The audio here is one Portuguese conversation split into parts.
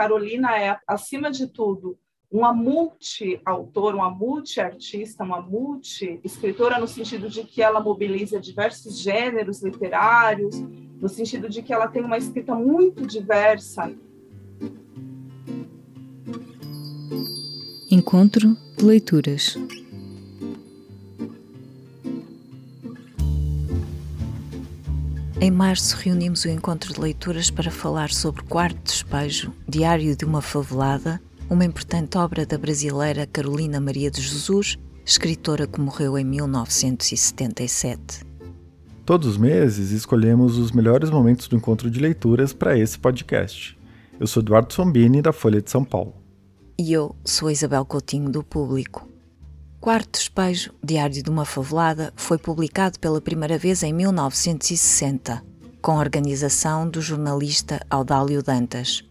Carolina é, acima de tudo, uma multi-autora, uma multi-artista, uma multi-escritora, no sentido de que ela mobiliza diversos gêneros literários, no sentido de que ela tem uma escrita muito diversa. Encontro de leituras. Em março reunimos o encontro de leituras para falar sobre Quarto Despejo, Diário de uma Favelada, uma importante obra da brasileira Carolina Maria de Jesus, escritora que morreu em 1977. Todos os meses escolhemos os melhores momentos do encontro de leituras para esse podcast. Eu sou Eduardo Sombini, da Folha de São Paulo. E eu sou Isabel Coutinho, do Público. Quarto Despejo, Diário de uma Favelada, foi publicado pela primeira vez em 1960, com organização do jornalista Audálio Dantas.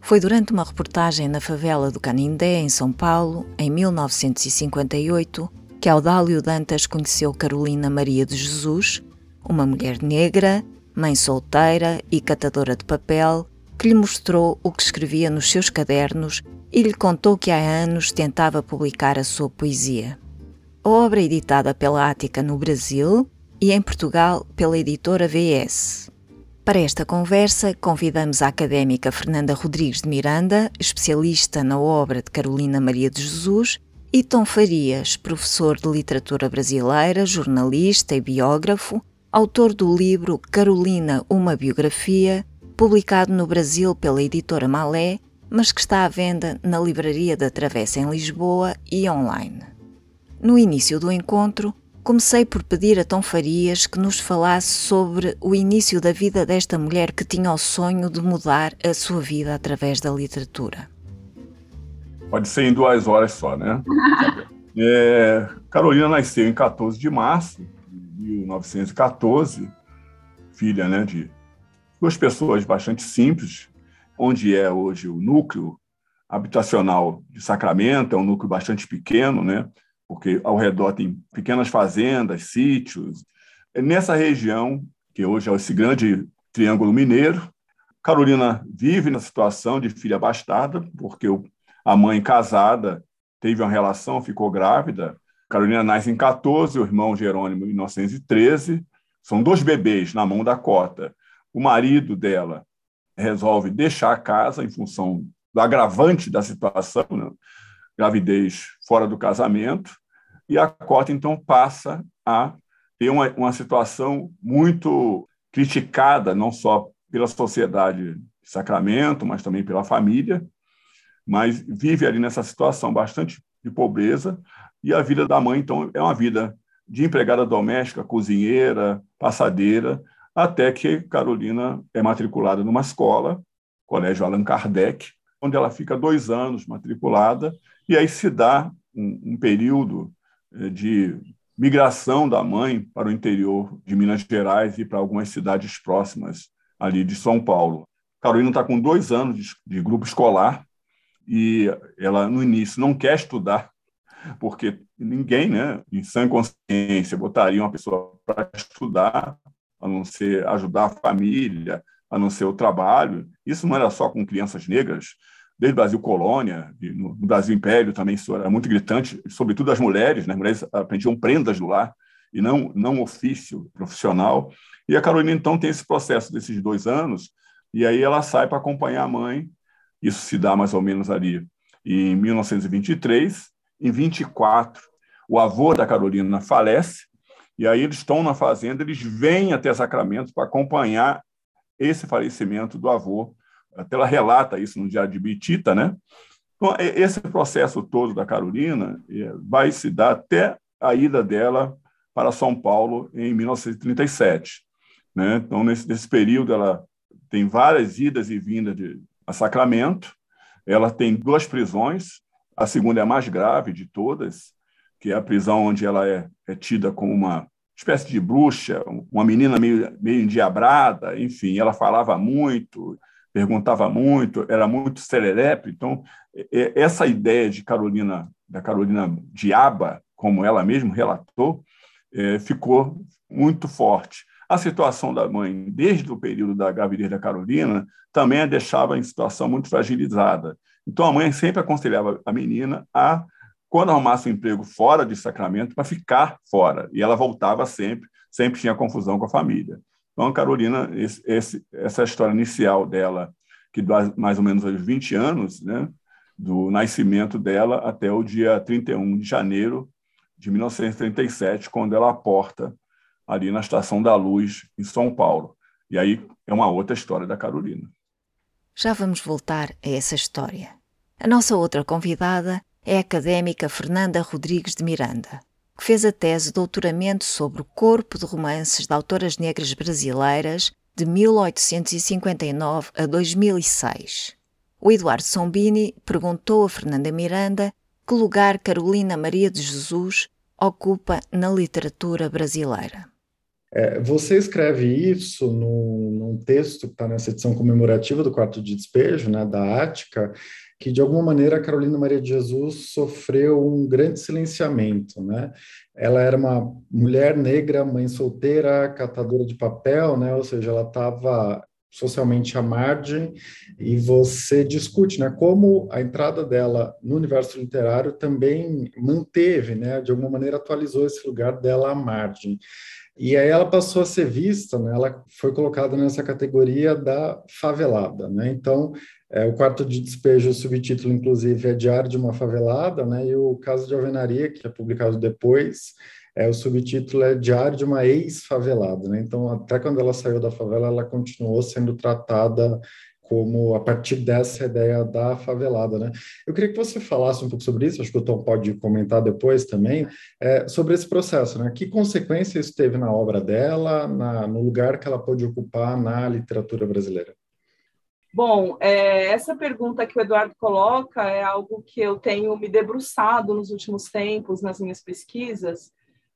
Foi durante uma reportagem na favela do Canindé, em São Paulo, em 1958, que Audálio Dantas conheceu Carolina Maria de Jesus, uma mulher negra, mãe solteira e catadora de papel, que lhe mostrou o que escrevia nos seus cadernos e lhe contou que há anos tentava publicar a sua poesia. Obra editada pela Ática no Brasil e em Portugal pela editora VS. Para esta conversa, convidamos a académica Fernanda Rodrigues de Miranda, especialista na obra de Carolina Maria de Jesus, e Tom Farias, professor de literatura brasileira, jornalista e biógrafo, autor do livro Carolina, uma biografia, publicado no Brasil pela editora Malé, mas que está à venda na Livraria da Travessa em Lisboa e online. No início do encontro, comecei por pedir a Tom Farias que nos falasse sobre o início da vida desta mulher que tinha o sonho de mudar a sua vida através da literatura. Pode ser em duas horas só, né? é, Carolina nasceu em 14 de março de 1914, filha né, de duas pessoas bastante simples, onde é hoje o núcleo habitacional de Sacramento, é um núcleo bastante pequeno, né? Porque ao redor tem pequenas fazendas, sítios. É nessa região, que hoje é esse grande triângulo mineiro, Carolina vive na situação de filha bastarda, porque a mãe casada teve uma relação, ficou grávida. Carolina nasce em 14, o irmão Jerônimo em 1913. São dois bebês na mão da cota. O marido dela resolve deixar a casa em função do agravante da situação, né? gravidez fora do casamento e a cota, então, passa a ter uma, uma situação muito criticada, não só pela sociedade de Sacramento, mas também pela família, mas vive ali nessa situação bastante de pobreza, e a vida da mãe, então, é uma vida de empregada doméstica, cozinheira, passadeira, até que Carolina é matriculada numa escola, Colégio Allan Kardec, onde ela fica dois anos matriculada, e aí se dá um, um período de migração da mãe para o interior de Minas Gerais e para algumas cidades próximas ali de São Paulo. Carolina está com dois anos de, de grupo escolar e ela, no início, não quer estudar, porque ninguém, né, em sã consciência, botaria uma pessoa para estudar, a não ser ajudar a família, a não ser o trabalho. Isso não era só com crianças negras, desde o Brasil colônia, no, Brasil império também isso era muito gritante, sobretudo as mulheres, né? as mulheres aprendiam prendas do lar e não, não ofício profissional. E a Carolina, então, tem esse processo desses dois anos, e aí ela sai para acompanhar a mãe, isso se dá mais ou menos ali em 1923. Em 24, o avô da Carolina falece, e aí eles estão na fazenda, eles vêm até Sacramento para acompanhar esse falecimento do avô até ela relata isso no Diário de Bitita, né? Então, esse processo todo da Carolina é, vai se dar até a ida dela para São Paulo em 1937. Né? Então, nesse, nesse período, ela tem várias idas e vindas de, a Sacramento, ela tem duas prisões, a segunda é a mais grave de todas, que é a prisão onde ela é, é tida como uma espécie de bruxa, uma menina meio, meio endiabrada, enfim, ela falava muito, perguntava muito, era muito serelepe. Então, essa ideia de Carolina, da Carolina Diaba, como ela mesma relatou, é, ficou muito forte. A situação da mãe, desde o período da gravidez da Carolina, também a deixava em situação muito fragilizada. Então, a mãe sempre aconselhava a menina a, quando arrumasse um emprego fora de Sacramento, para ficar fora. E ela voltava sempre, sempre tinha confusão com a família. Então, a Carolina, esse, esse, essa história inicial dela, que dá mais ou menos aos 20 anos, né, do nascimento dela até o dia 31 de janeiro de 1937, quando ela aporta ali na Estação da Luz, em São Paulo. E aí é uma outra história da Carolina. Já vamos voltar a essa história. A nossa outra convidada é a académica Fernanda Rodrigues de Miranda, que fez a tese de doutoramento sobre o corpo de romances de autoras negras brasileiras de 1859 a 2006. O Eduardo Sombini perguntou a Fernanda Miranda que lugar Carolina Maria de Jesus ocupa na literatura brasileira. É, você escreve isso num, texto que está nessa edição comemorativa do quarto de despejo, né, da Ática, que de alguma maneira a Carolina Maria de Jesus sofreu um grande silenciamento, né? Ela era uma mulher negra, mãe solteira, catadora de papel, né? Ou seja, ela estava socialmente à margem e você discute, né, como a entrada dela no universo literário também manteve, né, de alguma maneira atualizou esse lugar dela à margem. E aí ela passou a ser vista, né, ela foi colocada nessa categoria da favelada, né? Então, é, o quarto de despejo, o subtítulo, inclusive, é Diário de uma Favelada, né? E o caso de alvenaria, que é publicado depois, é, o subtítulo é Diário de uma Ex-Favelada, né? Então, até quando ela saiu da favela, ela continuou sendo tratada como a partir dessa ideia da favelada, né? Eu queria que você falasse um pouco sobre isso, acho que o Tom pode comentar depois também, é, sobre esse processo, né? Que consequências isso teve na obra dela, na, no lugar que ela pôde ocupar na literatura brasileira? Bom, é, essa pergunta que o Eduardo coloca é algo que eu tenho me debruçado nos últimos tempos nas minhas pesquisas,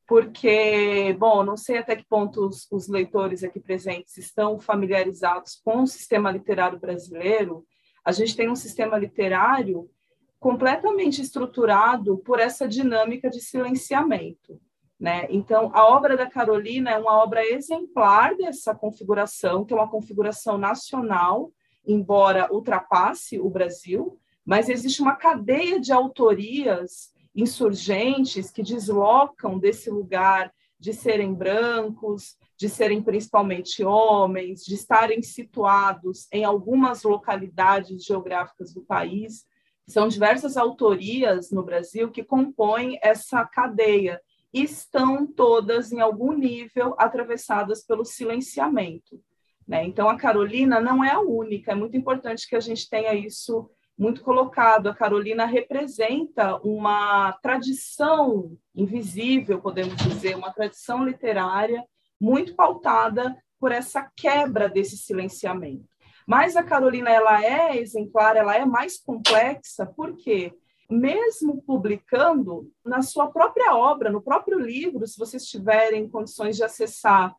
porque, bom, não sei até que ponto os, os, leitores aqui presentes estão familiarizados com o sistema literário brasileiro. A gente tem um sistema literário completamente estruturado por essa dinâmica de silenciamento. Né? Então, a obra da Carolina é uma obra exemplar dessa configuração, que é uma configuração nacional, embora ultrapasse o Brasil, mas existe uma cadeia de autorias insurgentes que deslocam desse lugar de serem brancos, de serem principalmente homens, de estarem situados em algumas localidades geográficas do país. São diversas autorias no Brasil que compõem essa cadeia e estão todas, em algum nível, atravessadas pelo silenciamento. Né? Então, a Carolina não é a única, é muito importante que a gente tenha isso muito colocado. A Carolina representa uma tradição invisível, podemos dizer, uma tradição literária muito pautada por essa quebra desse silenciamento. Mas a Carolina ela é exemplar, ela é mais complexa, porque mesmo publicando na sua própria obra, no próprio livro, se vocês tiverem condições de acessar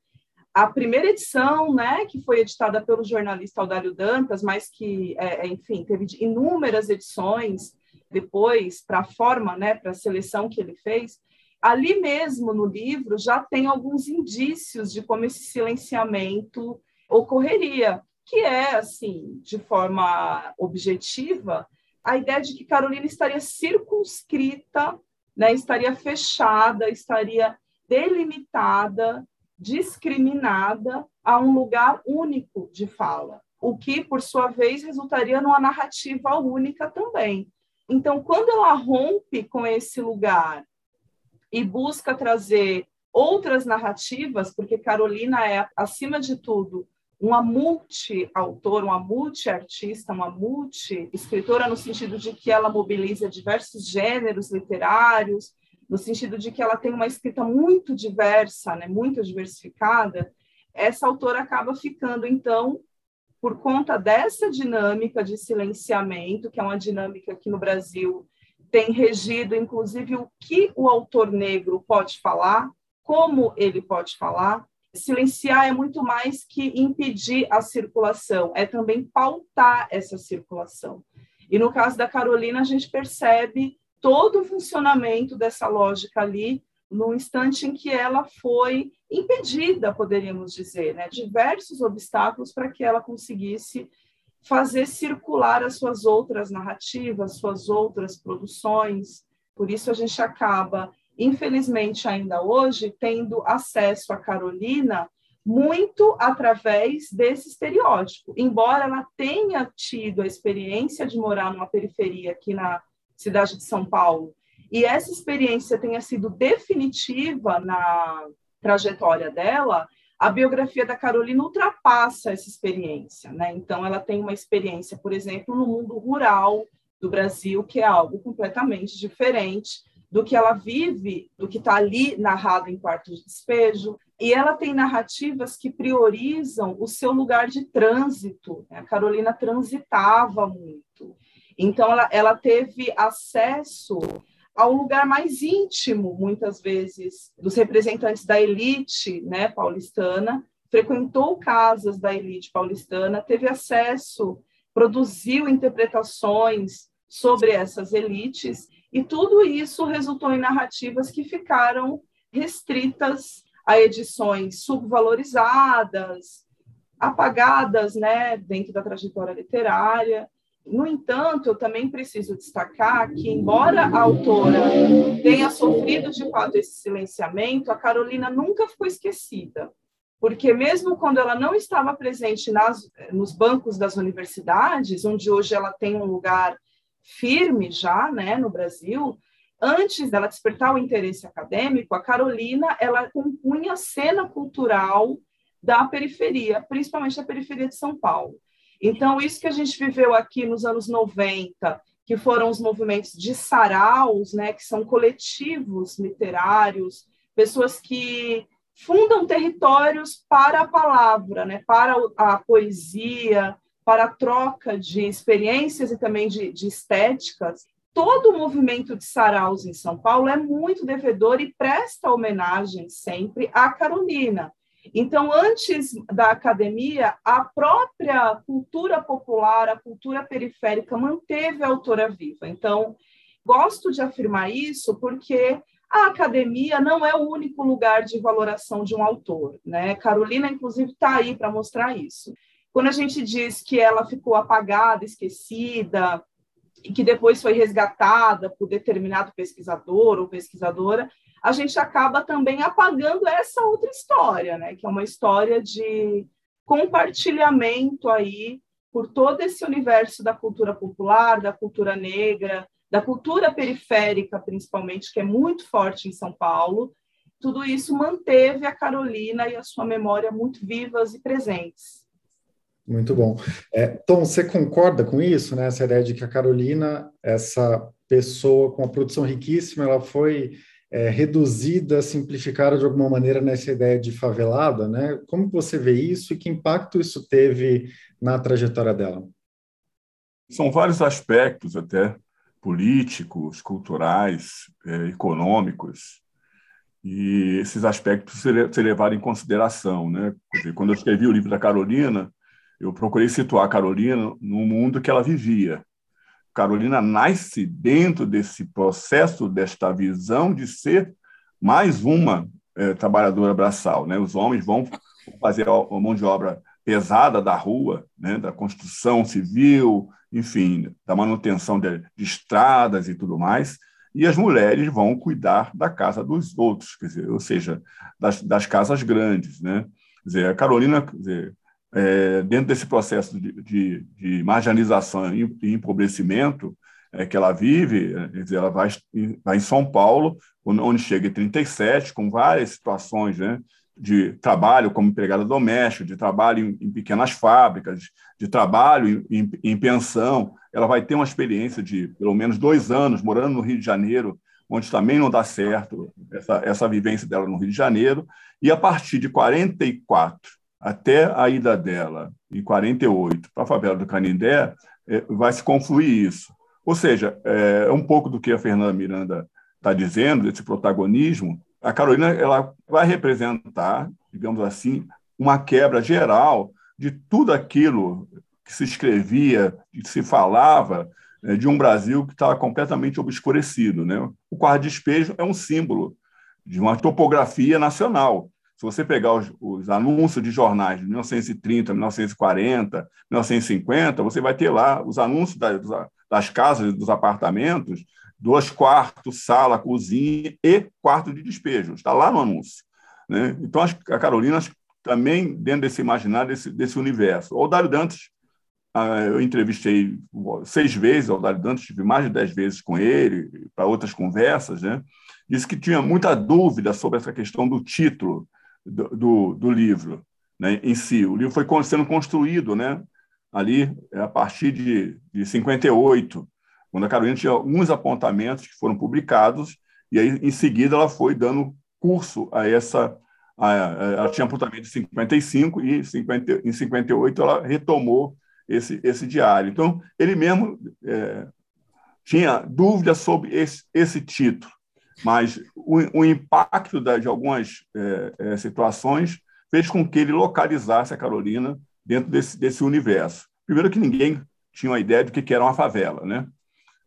a primeira edição, né, que foi editada pelo jornalista Audálio Dantas, mas que, é, é enfim, teve inúmeras edições depois para a forma, né, para a seleção que ele fez, ali mesmo no livro já tem alguns indícios de como esse silenciamento ocorreria, que é, assim, de forma objetiva, a ideia de que Carolina estaria circunscrita, né, estaria fechada, estaria delimitada discriminada a um lugar único de fala, o que, por sua vez, resultaria numa narrativa única também. Então, quando ela rompe com esse lugar e busca trazer outras narrativas, porque Carolina é, acima de tudo, uma multi-autora, uma multi-artista, uma multi-escritora, no sentido de que ela mobiliza diversos gêneros literários, no sentido de que ela tem uma escrita muito diversa, né, muito diversificada, essa autora acaba ficando, então, por conta dessa dinâmica de silenciamento, que é uma dinâmica que no Brasil tem regido, inclusive, o que o autor negro pode falar, como ele pode falar. Silenciar é muito mais que impedir a circulação, é também pautar essa circulação. E no caso da Carolina, a gente percebe todo o funcionamento dessa lógica ali no instante em que ela foi impedida, poderíamos dizer, né? diversos obstáculos para que ela conseguisse fazer circular as suas outras narrativas, suas outras produções. Por isso a gente acaba, infelizmente ainda hoje, tendo acesso a Carolina muito através desse estereótipo. Embora ela tenha tido a experiência de morar numa periferia aqui na cidade de São Paulo, e essa experiência tenha sido definitiva na trajetória dela, a biografia da Carolina ultrapassa essa experiência, né? Então, ela tem uma experiência, por exemplo, no mundo rural do Brasil, que é algo completamente diferente do que ela vive, do que está ali narrado em Quarto de Despejo. E ela tem narrativas que priorizam o seu lugar de trânsito. Né? A Carolina transitava muito. Então, ela, ela teve acesso ao lugar mais íntimo, muitas vezes, dos representantes da elite né, paulistana, frequentou casas da elite paulistana, teve acesso, produziu interpretações sobre essas elites, e tudo isso resultou em narrativas que ficaram restritas a edições subvalorizadas, apagadas né, dentro da trajetória literária, no entanto, eu também preciso destacar que, embora a autora tenha sofrido de fato esse silenciamento, a Carolina nunca ficou esquecida, porque mesmo quando ela não estava presente nas, nos bancos das universidades, onde hoje ela tem um lugar firme já, né, no Brasil, antes dela despertar o interesse acadêmico, a Carolina ela compunha a cena cultural da periferia, principalmente da periferia de São Paulo. Então, isso que a gente viveu aqui nos anos 90, que foram os movimentos de saraus, né, que são coletivos literários, pessoas que fundam territórios para a palavra, né, para a poesia, para a troca de experiências e também de, de estéticas. Todo o movimento de saraus em São Paulo é muito devedor e presta homenagem sempre à Carolina. Então, antes da academia, a própria cultura popular, a cultura periférica, manteve a autora viva. Então, gosto de afirmar isso porque a academia não é o único lugar de valoração de um autor. Né? Carolina, inclusive, está aí para mostrar isso. Quando a gente diz que ela ficou apagada, esquecida, e que depois foi resgatada por determinado pesquisador ou pesquisadora, a gente acaba também apagando essa outra história, né? Que é uma história de compartilhamento aí por todo esse universo da cultura popular, da cultura negra, da cultura periférica, principalmente, que é muito forte em São Paulo. Tudo isso manteve a Carolina e a sua memória muito vivas e presentes. Muito bom. É, Tom, você concorda com isso, né? Essa ideia de que a Carolina, essa pessoa com uma produção riquíssima, ela foi é, reduzida, simplificada de alguma maneira nessa ideia de favelada, né? Como você vê isso e que impacto isso teve na trajetória dela? São vários aspectos, até políticos, culturais, é, econômicos, e esses aspectos se levaram em consideração, né? Dizer, quando eu escrevi o livro da Carolina, eu procurei situar a Carolina no mundo que ela vivia, Carolina nasce dentro desse processo, desta visão de ser mais uma é, trabalhadora braçal. Né? Os homens vão fazer a mão de obra pesada da rua, né? da construção civil, enfim, da manutenção de, de, estradas e tudo mais, e as mulheres vão cuidar da casa dos outros, dizer, ou seja, das, das casas grandes. Né? Quer dizer, a Carolina, quer dizer, é, dentro desse processo de, de, de marginalização e, empobrecimento é, que ela vive, é, ela vai, vai em São Paulo, onde chega em 37, com várias situações né, de trabalho como empregada doméstica, de trabalho em, em pequenas fábricas, de trabalho em, em, em, pensão. Ela vai ter uma experiência de pelo menos dois anos morando no Rio de Janeiro, onde também não dá certo essa, essa vivência dela no Rio de Janeiro. E a partir de 44 até a ida dela, em 48, para a favela do Canindé, é, vai se confluir isso. Ou seja, é, é um pouco do que a Fernanda Miranda está dizendo, desse protagonismo. A Carolina ela vai representar, digamos assim, uma quebra geral de tudo aquilo que se escrevia, que se falava é, de um Brasil que estava completamente obscurecido. Né? O quarto despejo é um símbolo de uma topografia nacional. Se você pegar os, os, anúncios de jornais de 1930, 1940, 1950, você vai ter lá os anúncios das, das casas, dos apartamentos, dois quartos, sala, cozinha e quarto de despejo. Está lá no anúncio. Né? Então, a Carolina também dentro desse imaginário, desse, desse universo. O Dário Dantas, ah, eu entrevistei seis vezes o Dário Dantas, tive mais de dez vezes com ele, para outras conversas, né? disse que tinha muita dúvida sobre essa questão do título do, do, livro né, em si. O livro foi sendo construído né, ali a partir de, de 58, quando a Carolina tinha alguns apontamentos que foram publicados, e aí, em seguida, ela foi dando curso a essa. A, a, ela tinha apontamento de 55 e 50, em 58 ela retomou esse, esse diário. Então, ele mesmo é, tinha dúvidas sobre esse, esse título, mas o, o impacto da, de algumas é, é, situações fez com que ele localizasse a Carolina dentro desse, desse universo. Primeiro que ninguém tinha uma ideia do que era uma favela, né?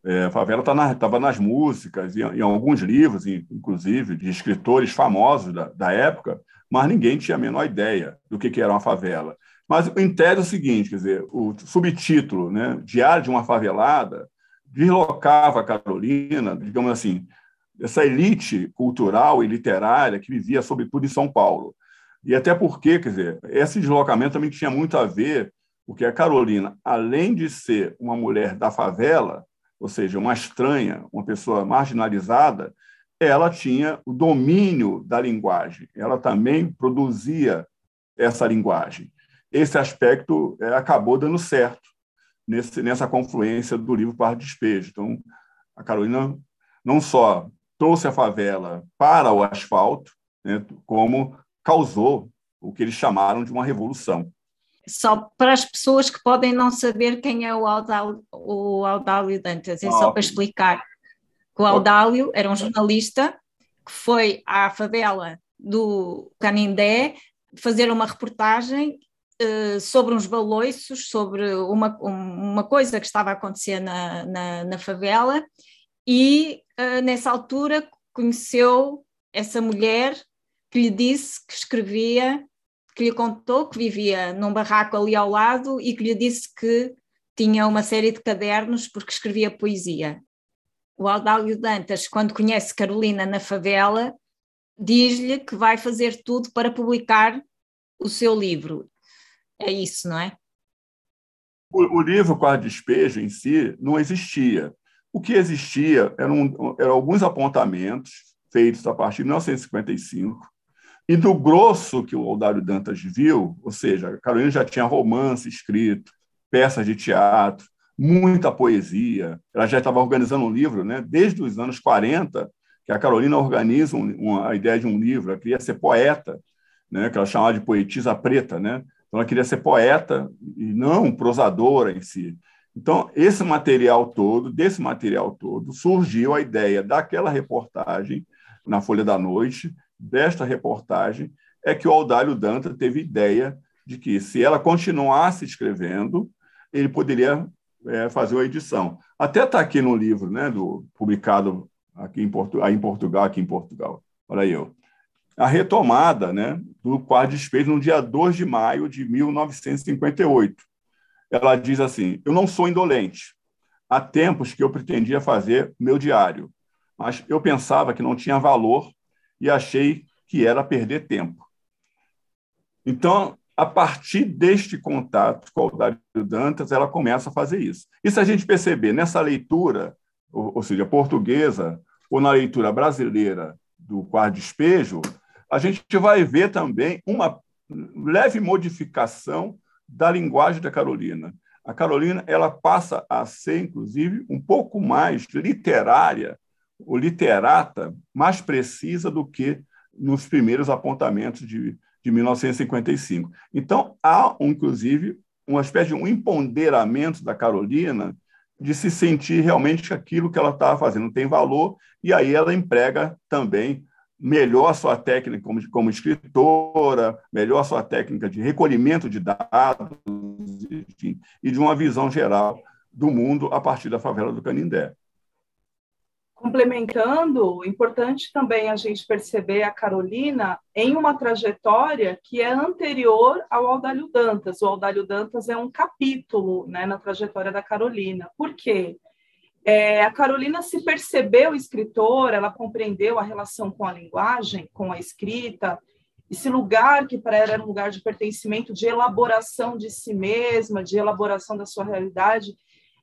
É, a favela estava tá na, nas músicas, em, em, alguns livros, inclusive, de escritores famosos da, da, época, mas ninguém tinha a menor ideia do que, que era uma favela. Mas em tese é o seguinte, quer dizer, o subtítulo, né, Diário de uma Favelada, deslocava a Carolina, digamos assim, essa elite cultural e literária que vivia, sobretudo, em São Paulo. E até porque, quer dizer, esse deslocamento também tinha muito a ver, porque a Carolina, além de ser uma mulher da favela, ou seja, uma estranha, uma pessoa marginalizada, ela tinha o domínio da linguagem, ela também produzia essa linguagem. Esse aspecto é, acabou dando certo nesse, nessa confluência do livro para Despejo. Então, a Carolina não só trouxe a favela para o asfalto, né, como causou o que eles chamaram de uma revolução só para as pessoas que podem não saber quem é o Audálio, o Audálio Dantas, é ah, só para explicar. O Audálio era um jornalista que foi à favela do Canindé fazer uma reportagem uh, sobre uns baloiços, sobre uma, uma coisa que estava a acontecer na, na, na favela, e uh, nessa altura conheceu essa mulher que lhe disse que escrevia que lhe contou que vivia num barraco ali ao lado e que lhe disse que tinha uma série de cadernos porque escrevia poesia. O Aldálio Dantas, quando conhece Carolina na favela, diz-lhe que vai fazer tudo para publicar o seu livro. É isso, não é? O, o livro Quarto Despejo em si não existia. O que existia eram, eram alguns apontamentos feitos a partir de 1955 e do grosso que o Aldário Dantas viu, ou seja, a Carolina já tinha romance escrito, peças de teatro, muita poesia. Ela já estava organizando um livro, né? desde os anos 40, que a Carolina organiza um, uma, a ideia de um livro. Ela queria ser poeta, né? que ela chamava de poetisa preta. Né? Então, ela queria ser poeta e não prosadora em si. Então, esse material todo, desse material todo, surgiu a ideia daquela reportagem na Folha da Noite, desta reportagem é que o Audálio Danta teve ideia de que, se ela continuasse escrevendo, ele poderia é, fazer uma edição. Até está aqui no livro, né, do, publicado aqui em, Portu em Portugal, aqui em Portugal. Olha aí, ó. a retomada né, do quadro de despejo no dia 2 de maio de 1958. Ela diz assim: Eu não sou indolente. Há tempos que eu pretendia fazer meu diário, mas eu pensava que não tinha valor e achei que era perder tempo. Então, a partir deste contato com o Dário Dantas, ela começa a fazer isso. E se a gente perceber nessa leitura, ou, ou seja, portuguesa, ou na leitura brasileira do Quarto Despejo, a gente vai ver também uma leve modificação da linguagem da Carolina. A Carolina ela passa a ser, inclusive, um pouco mais literária o literata mais precisa do que nos primeiros apontamentos de, de 1955. Então, há, inclusive, uma espécie de um empoderamento da Carolina de se sentir realmente que aquilo que ela estava fazendo tem valor, e aí ela emprega também melhor sua técnica como, como escritora, melhor sua técnica de recolhimento de dados enfim, e de uma visão geral do mundo a partir da favela do Canindé. Complementando, importante também a gente perceber a Carolina em uma trajetória que é anterior ao Aldalho Dantas. O Aldalho Dantas é um capítulo né, na trajetória da Carolina. Por quê? É, a Carolina se percebeu escritora, ela compreendeu a relação com a linguagem, com a escrita, esse lugar que para ela era um lugar de pertencimento, de elaboração de si mesma, de elaboração da sua realidade.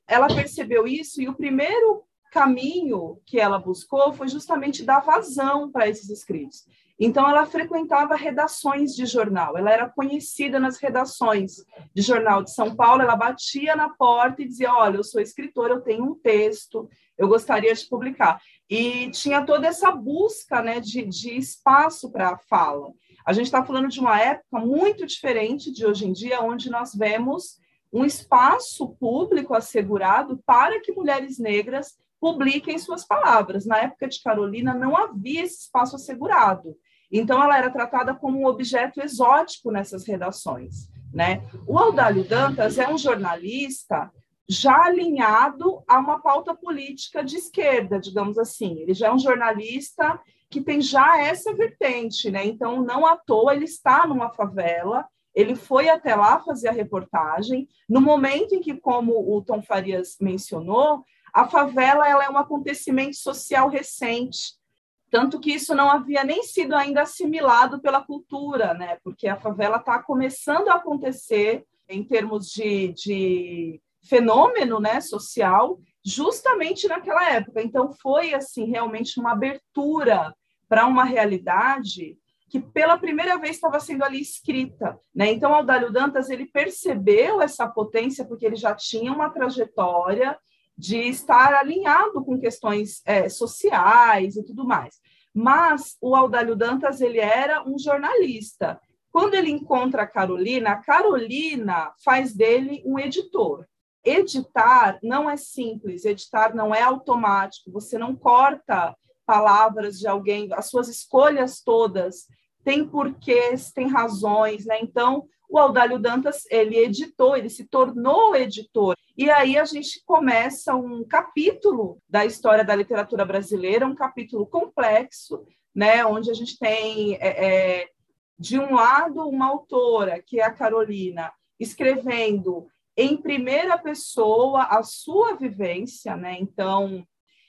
Ela percebeu isso e o primeiro caminho que ela buscou foi justamente dar vazão para esses escritos. Então, ela frequentava redações de jornal, ela era conhecida nas redações de jornal de São Paulo, ela batia na porta e dizia: Olha, eu sou escritora, eu tenho um texto, eu gostaria de publicar. E tinha toda essa busca né, de, de espaço para a fala. A gente está falando de uma época muito diferente de hoje em dia, onde nós vemos um espaço público assegurado para que mulheres negras publiquem suas palavras. Na época de Carolina, não havia esse espaço assegurado. Então, ela era tratada como um objeto exótico nessas redações. Né? O Audálio Dantas é um jornalista já alinhado a uma pauta política de esquerda, digamos assim. Ele já é um jornalista que tem já essa vertente, né? Então, não à toa, ele está numa favela, ele foi até lá fazer a reportagem, no momento em que, como o Tom Farias mencionou, a favela ela é um acontecimento social recente, tanto que isso não havia nem sido ainda assimilado pela cultura, né? Porque a favela está começando a acontecer em termos de, de fenômeno, né, social, justamente naquela época. Então foi assim realmente uma abertura para uma realidade que pela primeira vez estava sendo ali escrita, né? Então Aldalho Dantas ele percebeu essa potência porque ele já tinha uma trajetória de estar alinhado com questões é, sociais e tudo mais. Mas o Audálio Dantas ele era um jornalista. Quando ele encontra a Carolina, a Carolina faz dele um editor. Editar não é simples, editar não é automático, você não corta palavras de alguém, as suas escolhas todas têm porquês, têm razões, né? Então, o Audálio Dantas, ele editou, ele se tornou editor. E aí a gente começa um capítulo da história da literatura brasileira, um capítulo complexo, né, onde a gente tem, é, é, de um lado, uma autora, que é a Carolina, escrevendo em primeira pessoa a sua vivência, né? Então,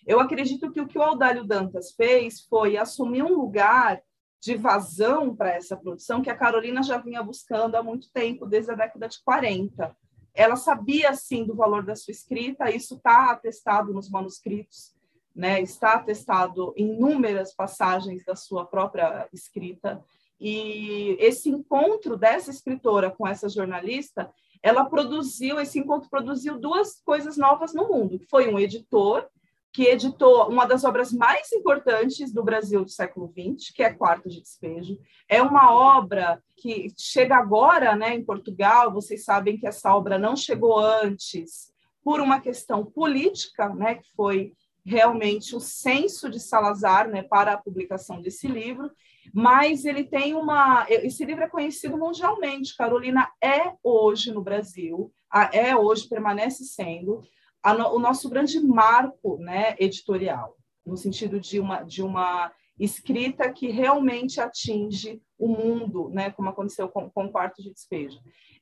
eu acredito que o que o Audálio Dantas fez foi assumir um lugar de vazão para essa produção que a Carolina já vinha buscando há muito tempo, desde a década de 40. Ela sabia, sim, do valor da sua escrita, isso está atestado nos manuscritos, né? está atestado em inúmeras passagens da sua própria escrita. E esse encontro dessa escritora com essa jornalista, ela produziu, esse encontro produziu duas coisas novas no mundo. Foi um editor que editou uma das obras mais importantes do Brasil do século XX, que é Quarto de Despejo. É uma obra que chega agora né, em Portugal, vocês sabem que essa obra não chegou antes, por uma questão política, né, que foi realmente o censo de Salazar né, para a publicação desse livro, mas ele tem uma. Esse livro é conhecido mundialmente. Carolina é hoje no Brasil, é hoje, permanece sendo a, o nosso grande marco né, editorial, no sentido de uma, de uma escrita que realmente atinge o mundo, né, como aconteceu com, com o Quarto de Despejo.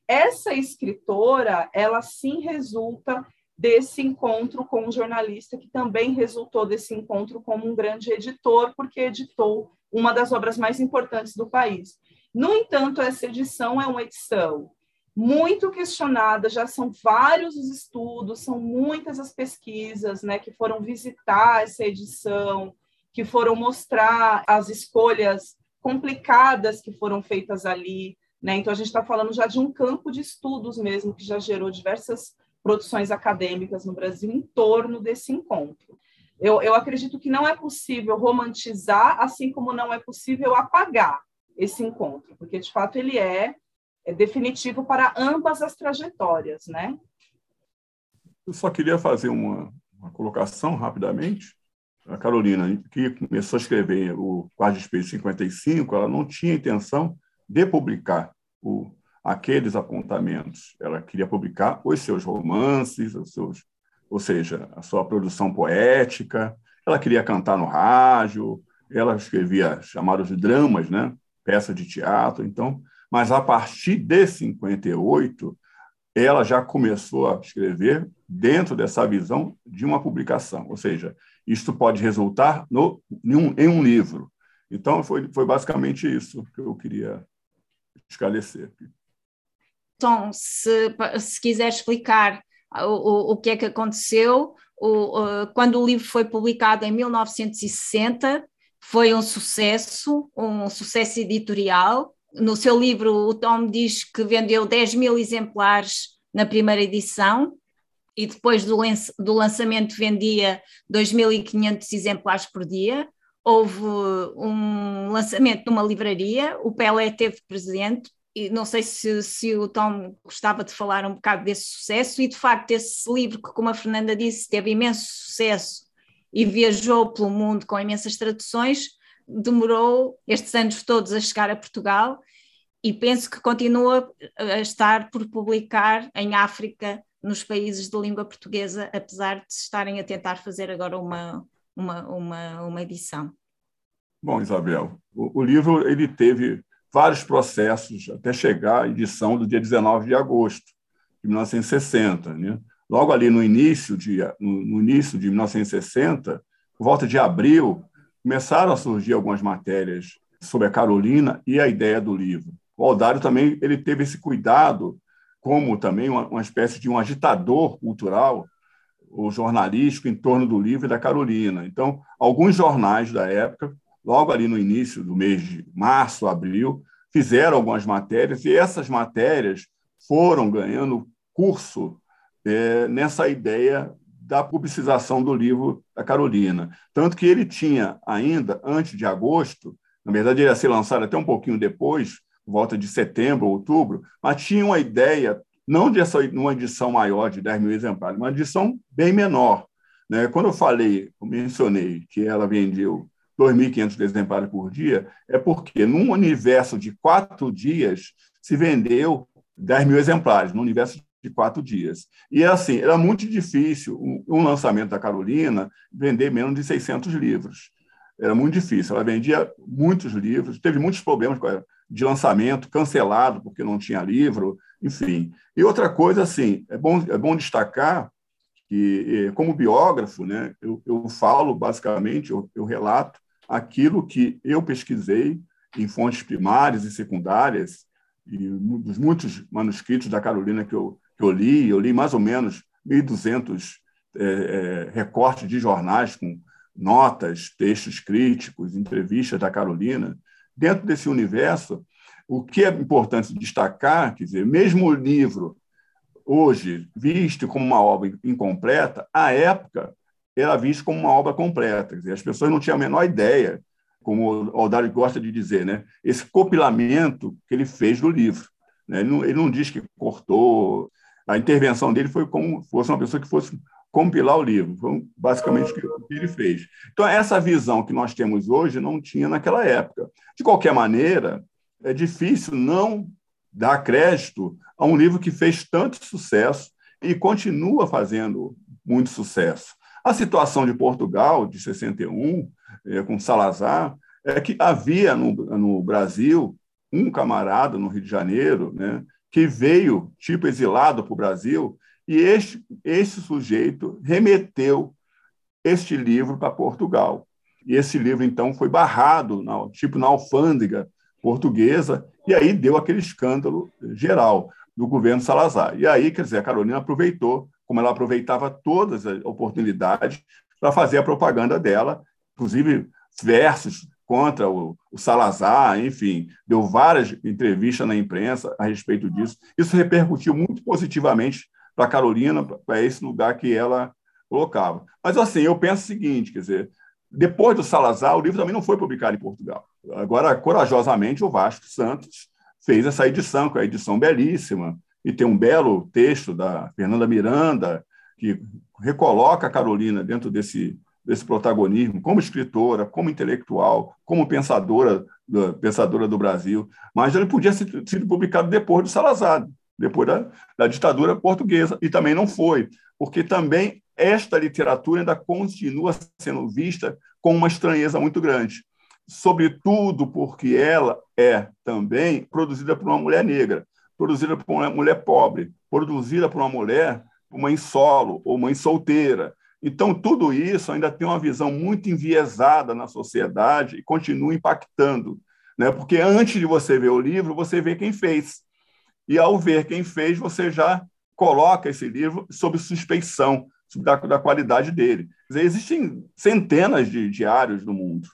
Essa escritora, ela sim resulta desse encontro com um jornalista que também resultou desse encontro como um grande editor, porque editou uma das obras mais importantes do país. No entanto, essa edição é uma edição muito questionada, já são vários os estudos, são muitas as pesquisas né, que foram visitar essa edição, que foram mostrar as escolhas complicadas que foram feitas ali. Né? Então, a gente está falando já de um campo de estudos mesmo, que já gerou diversas produções acadêmicas no Brasil em torno desse encontro. Eu, eu acredito que não é possível romantizar, assim como não é possível apagar esse encontro, porque, de fato, ele é é definitivo para ambas as trajetórias, né? Eu só queria fazer uma, uma colocação rapidamente. A Carolina, que começou a escrever o Quase Espelho 55, ela não tinha intenção de publicar o, aqueles apontamentos. Ela queria publicar os seus romances, os seus, ou seja, a sua produção poética. ela queria cantar no rádio, ela escrevia chamados dramas, né? peça de teatro, então, mas a partir de 58, ela já começou a escrever dentro dessa visão de uma publicação, ou seja, isto pode resultar no, em, um, em um livro. Então, foi, foi basicamente isso que eu queria esclarecer. Então, se, se quiser explicar o, o, o que é que aconteceu, o, quando o livro foi publicado em 1960, foi um sucesso, um sucesso editorial. No seu livro, o Tom diz que vendeu 10 mil exemplares na primeira edição e depois do, do lançamento vendia 2.500 exemplares por dia. Houve um lançamento numa livraria, o Pelé teve presente, e não sei se, se o Tom gostava de falar um bocado desse sucesso, e de facto esse livro que, como a Fernanda disse, teve imenso sucesso e viajou pelo mundo com imensas traduções, demorou estes anos todos a chegar a Portugal e penso que continua a estar por publicar em África, nos países de língua portuguesa, apesar de estarem a tentar fazer agora uma, uma, uma, uma edição. Bom, Isabel, o, o livro ele teve vários processos até chegar à edição do dia 19 de agosto de 1960. Né? Logo ali no início, de, no, no início de 1960, por volta de abril, começaram a surgir algumas matérias sobre a Carolina e a ideia do livro. O Aldário também ele teve esse cuidado, como também uma, uma espécie de um agitador cultural ou jornalístico em torno do livro e da Carolina. Então, alguns jornais da época logo ali no início do mês de março, abril, fizeram algumas matérias e essas matérias foram ganhando curso é, nessa ideia da publicização do livro da Carolina. Tanto que ele tinha ainda, antes de agosto, na verdade ele ia ser lançado até um pouquinho depois, volta de setembro, outubro, mas tinha uma ideia, não de uma edição maior de 10 mil exemplares, uma edição bem menor. Né? Quando eu falei, eu mencionei que ela vendeu 2.500 exemplares por dia, é porque num universo de quatro dias se vendeu 10 mil exemplares, no universo de quatro dias. E assim, era muito difícil um, lançamento da Carolina vender menos de 600 livros. Era muito difícil. Ela vendia muitos livros, teve muitos problemas de lançamento, cancelado porque não tinha livro, enfim. E outra coisa, assim, é bom, é bom destacar que, eh, como biógrafo, né, eu, eu falo basicamente, eu, eu relato aquilo que eu pesquisei em fontes primárias e secundárias, e dos muitos manuscritos da Carolina que eu, que eu li, eu li mais ou menos 1.200 é, é, recortes de jornais com notas, textos críticos, entrevistas da Carolina. Dentro desse universo, o que é importante destacar, quer dizer, mesmo o livro hoje visto como uma obra incompleta, à época era visto como uma obra completa. Dizer, as pessoas não tinham a menor ideia, como o Aldário gosta de dizer, né? esse copilamento que ele fez do livro. Né? Ele, não, ele não diz que cortou, a intervenção dele foi como se fosse uma pessoa que fosse compilar o livro. Foi basicamente o que ele fez. Então, essa visão que nós temos hoje não tinha naquela época. De qualquer maneira, é difícil não dar crédito a um livro que fez tanto sucesso e continua fazendo muito sucesso. A situação de Portugal, de 61, é, com Salazar, é que havia no, no Brasil um camarada no Rio de Janeiro né, que veio, tipo, exilado para o Brasil, e este, este sujeito remeteu este livro para Portugal. E esse livro, então, foi barrado, na, tipo, na alfândega portuguesa, e aí deu aquele escândalo geral do governo Salazar. E aí, quer dizer, a Carolina aproveitou como ela aproveitava todas as oportunidades para fazer a propaganda dela, inclusive versos contra o, o, Salazar, enfim, deu várias entrevistas na imprensa a respeito disso. Isso repercutiu muito positivamente para a Carolina, para esse lugar que ela colocava. Mas, assim, eu penso o seguinte, quer dizer, depois do Salazar, o livro também não foi publicado em Portugal. Agora, corajosamente, o Vasco Santos fez essa edição, que é a edição belíssima, e tem um belo texto da Fernanda Miranda, que recoloca a Carolina dentro desse, desse protagonismo, como escritora, como intelectual, como pensadora, pensadora do Brasil. Mas ele podia ser sido publicado depois do Salazar, depois da, da ditadura portuguesa, e também não foi, porque também esta literatura ainda continua sendo vista com uma estranheza muito grande, sobretudo porque ela é também produzida por uma mulher negra, produzida por uma mulher pobre, produzida por uma mulher mãe solo ou mãe solteira. Então, tudo isso ainda tem uma visão muito enviesada na sociedade e continua impactando. Né? Porque antes de você ver o livro, você vê quem fez. E ao ver quem fez, você já coloca esse livro sob suspeição da, da qualidade dele. Dizer, existem centenas de diários no mundo.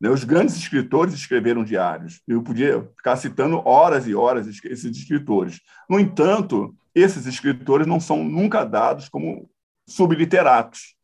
Né? Os grandes escritores escreveram diários. Eu podia ficar citando horas e horas esses escritores. No entanto, esses escritores não são nunca dados como subliteratos.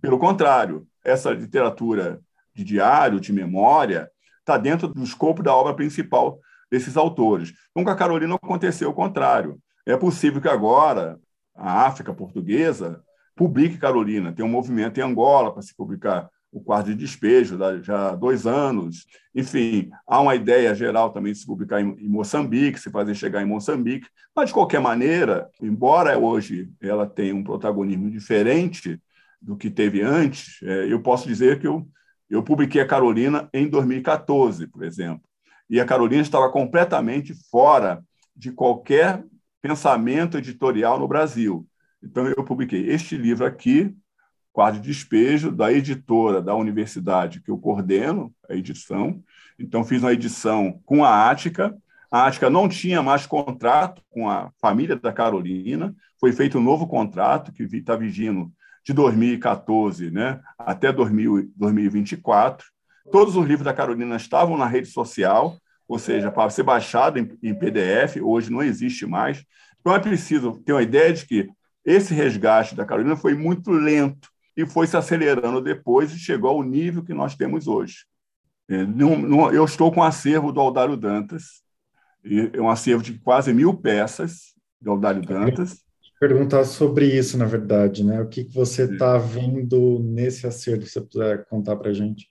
Pelo contrário, essa literatura de diário, de memória, está dentro do escopo da obra principal desses autores. Com a Carolina aconteceu o contrário. É possível que agora a África portuguesa publique Carolina. Tem um movimento em Angola para se publicar o quadro de despejo, já há dois anos. Enfim, há uma ideia geral também de se publicar em Moçambique, se fazer chegar em Moçambique. Mas, de qualquer maneira, embora hoje ela tenha um protagonismo diferente do que teve antes, é, eu posso dizer que eu, eu publiquei a Carolina em 2014, por exemplo. E a Carolina estava completamente fora de qualquer pensamento editorial no Brasil. Então, eu publiquei este livro aqui, Quadro de Despejo, da editora da universidade que eu coordeno, a edição. Então, fiz uma edição com a Ática. A Ática não tinha mais contrato com a família da Carolina, foi feito um novo contrato que está vigindo de 2014 né, até 2000, 2024. Todos os livros da Carolina estavam na rede social, ou seja, para ser baixado em, em PDF, hoje não existe mais. Então é preciso ter uma ideia de que esse resgate da Carolina foi muito lento e foi se acelerando depois e chegou ao nível que nós temos hoje. É, eu estou com o acervo do Aldário Dantas, é um acervo de quase mil peças do Aldário Dantas. Perguntar sobre isso, na verdade, né? O que, que você está vendo nesse acervo, se você puder contar para a gente.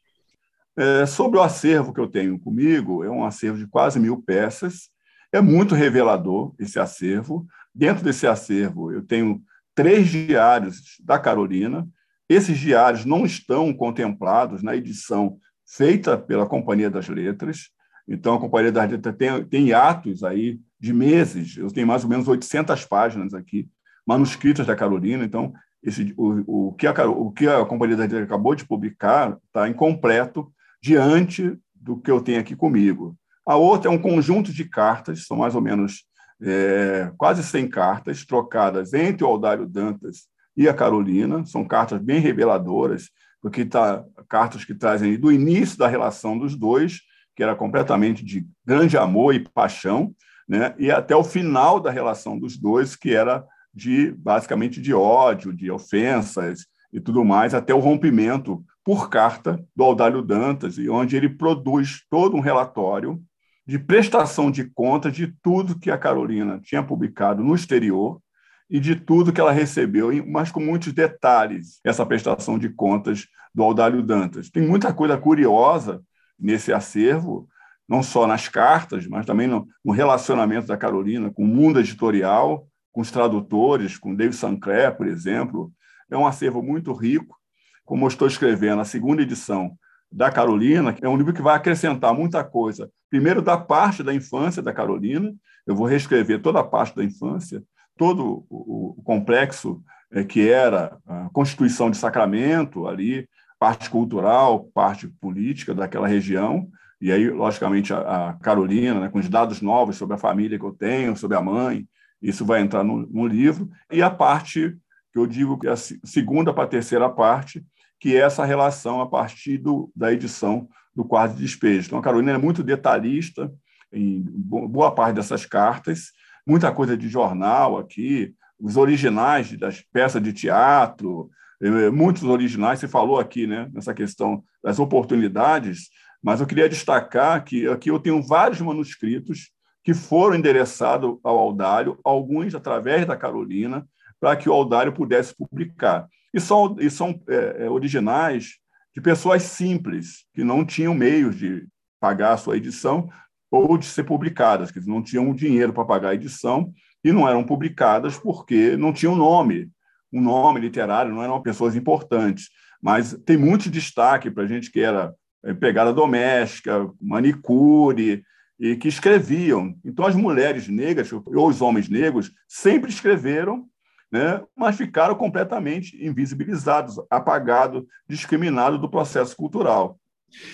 É, sobre o acervo que eu tenho comigo, é um acervo de quase mil peças. É muito revelador esse acervo. Dentro desse acervo, eu tenho três diários da Carolina, esses diários não estão contemplados na edição feita pela Companhia das Letras. Então, a Companhia das Letras tem, tem atos aí de meses. Eu tenho mais ou menos 800 páginas aqui, manuscritas da Carolina. Então, esse, o, o, que a, o que a Companhia das Letras acabou de publicar está incompleto diante do que eu tenho aqui comigo. A outra é um conjunto de cartas, são mais ou menos é, quase 100 cartas trocadas entre o Aldário Dantas e a Carolina. São cartas bem reveladoras, porque tá, cartas que trazem do início da relação dos dois, que era completamente de grande amor e paixão, né? e até o final da relação dos dois, que era de basicamente de ódio, de ofensas e tudo mais, até o rompimento por carta do Audálio Dantas, e onde ele produz todo um relatório de prestação de contas de tudo que a Carolina tinha publicado no exterior e de tudo que ela recebeu, mas com muitos detalhes, essa prestação de contas do Audálio Dantas. Tem muita coisa curiosa nesse acervo, não só nas cartas, mas também no, relacionamento da Carolina com o mundo editorial, com os tradutores, com David Sancler, por exemplo. É um acervo muito rico. Como eu estou escrevendo a segunda edição da Carolina, é um livro que vai acrescentar muita coisa. Primeiro, da parte da infância da Carolina, eu vou reescrever toda a parte da infância, todo o, complexo é, que era a constituição de Sacramento ali, parte cultural, parte política daquela região, e aí, logicamente, a, Carolina, né, com os dados novos sobre a família que eu tenho, sobre a mãe, isso vai entrar no, no livro, e a parte que eu digo que é a segunda para a terceira parte, que é essa relação a partir do, da edição do quadro de despejo. Então, a Carolina é muito detalhista em boa parte dessas cartas, muita coisa de jornal aqui, os originais das peças de teatro, eh, muitos originais, você falou aqui, né, nessa questão das oportunidades, mas eu queria destacar que aqui eu tenho vários manuscritos que foram endereçados ao Aldário, alguns através da Carolina, para que o Aldário pudesse publicar. E são, e são é, originais de pessoas simples, que não tinham meios de pagar a sua edição, ou de ser publicadas, que não tinham dinheiro para pagar a edição e não eram publicadas porque não tinham nome, um nome literário, não eram pessoas importantes, mas tem muito destaque para a gente que era é, pegada doméstica, manicure, e que escreviam. Então, as mulheres negras ou os homens negros sempre escreveram, né, mas ficaram completamente invisibilizados, apagados, discriminados do processo cultural.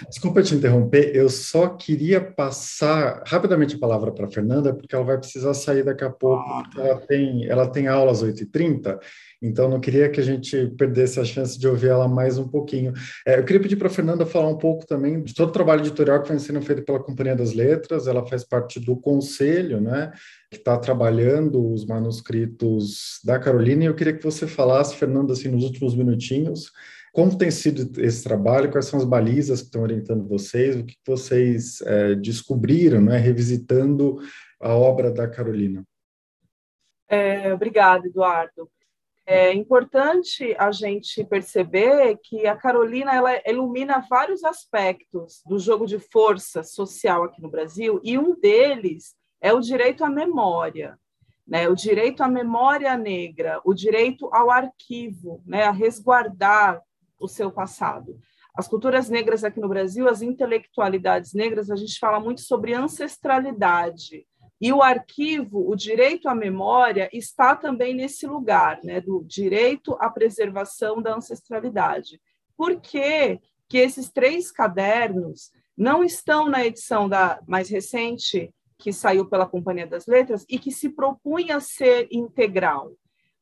Desculpa te interromper, eu só queria passar rapidamente a palavra para a Fernanda, porque ela vai precisar sair daqui a pouco, ah, ela tem, ela tem aula às 8h30, então não queria que a gente perdesse a chance de ouvir ela mais um pouquinho. É, eu queria pedir para a Fernanda falar um pouco também de todo o trabalho editorial que vem sendo feito pela Companhia das Letras, ela faz parte do conselho, né, que está trabalhando os manuscritos da Carolina, e eu queria que você falasse, Fernanda, assim, nos últimos minutinhos, como tem sido esse trabalho? Quais são as balizas que estão orientando vocês? O que vocês é, descobriram, né, revisitando a obra da Carolina? É, obrigada, Eduardo. É importante a gente perceber que a Carolina ela ilumina vários aspectos do jogo de força social aqui no Brasil e um deles é o direito à memória, né? O direito à memória negra, o direito ao arquivo, né? A resguardar o seu passado. As culturas negras aqui no Brasil, as intelectualidades negras, a gente fala muito sobre ancestralidade. E o arquivo, o direito à memória, está também nesse lugar, né, do direito à preservação da ancestralidade. Por que, que esses três cadernos não estão na edição da mais recente, que saiu pela Companhia das Letras, e que se propunha ser integral?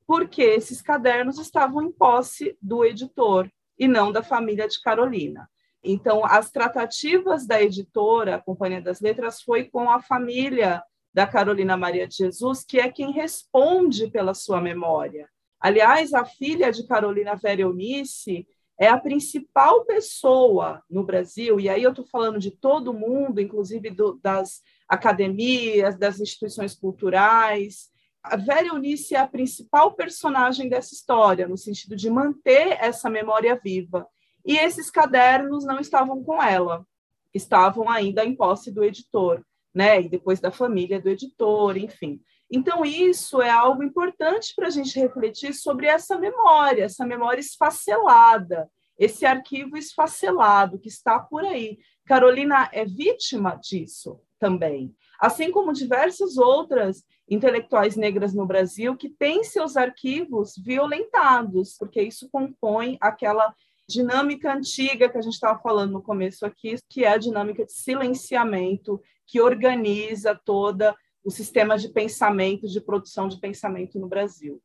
Porque esses cadernos estavam em posse do editor e não da família de Carolina. Então, as tratativas da editora, a Companhia das Letras, foi com a família da Carolina Maria de Jesus, que é quem responde pela sua memória. Aliás, a filha de Carolina Vera Eunice é a principal pessoa no Brasil, e aí eu estou falando de todo mundo, inclusive do, das academias, das instituições culturais, a Vera Eunice é a principal personagem dessa história, no sentido de manter essa memória viva. E esses cadernos não estavam com ela, estavam ainda em posse do editor, né? E depois da família do editor, enfim. Então, isso é algo importante para a gente refletir sobre essa memória, essa memória esfacelada, esse arquivo esfacelado que está por aí. Carolina é vítima disso também, assim como diversas outras intelectuais negras no Brasil que têm seus arquivos violentados, porque isso compõe aquela dinâmica antiga que a gente estava falando no começo aqui, que é a dinâmica de silenciamento que organiza toda o sistema de pensamento, de produção de pensamento no Brasil.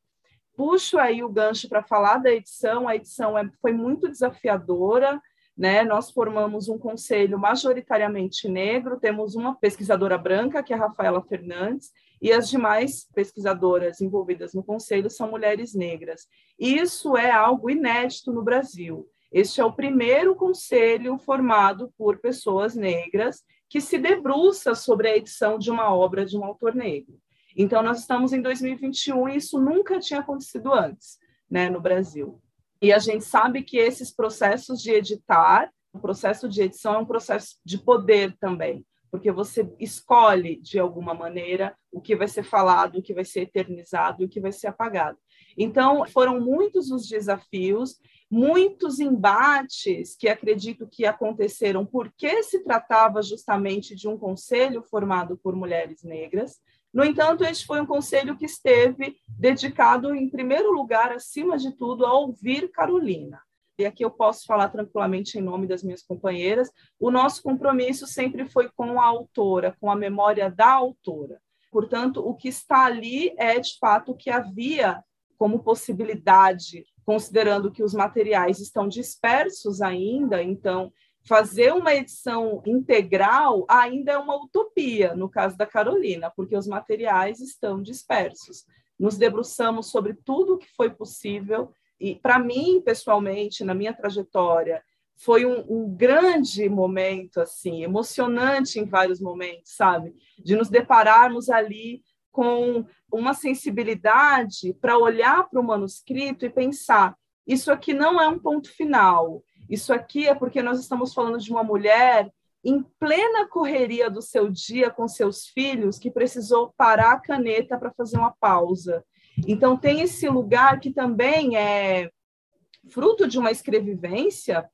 Puxo aí o gancho para falar da edição. A edição é, foi muito desafiadora, né? Nós formamos um conselho majoritariamente negro, temos uma pesquisadora branca, que é a Rafaela Fernandes, e as demais pesquisadoras envolvidas no conselho são mulheres negras. Isso é algo inédito no Brasil. Este é o primeiro conselho formado por pessoas negras que se debruça sobre a edição de uma obra de um autor negro. Então, nós estamos em 2021 e isso nunca tinha acontecido antes né, no Brasil. E a gente sabe que esses processos de editar, o processo de edição é um processo de poder também porque você escolhe de alguma maneira o que vai ser falado, o que vai ser eternizado e o que vai ser apagado. Então, foram muitos os desafios, muitos embates que acredito que aconteceram porque se tratava justamente de um conselho formado por mulheres negras. No entanto, este foi um conselho que esteve dedicado, em primeiro lugar, acima de tudo, a ouvir Carolina e aqui eu posso falar tranquilamente em nome das minhas companheiras, o nosso compromisso sempre foi com a autora, com a memória da autora. Portanto, o que está ali é, de fato, o que havia como possibilidade, considerando que os materiais estão dispersos ainda, então, fazer uma edição integral ainda é uma utopia, no caso da Carolina, porque os materiais estão dispersos. Nos debruçamos sobre tudo o que foi possível e para mim, pessoalmente, na minha trajetória, foi um, um, grande momento, assim, emocionante em vários momentos, sabe? De nos depararmos ali com uma sensibilidade para olhar para o manuscrito e pensar: isso aqui não é um ponto final, isso aqui é porque nós estamos falando de uma mulher em plena correria do seu dia com seus filhos que precisou parar a caneta para fazer uma pausa. Então, tem esse lugar que também é fruto de uma escrevivência,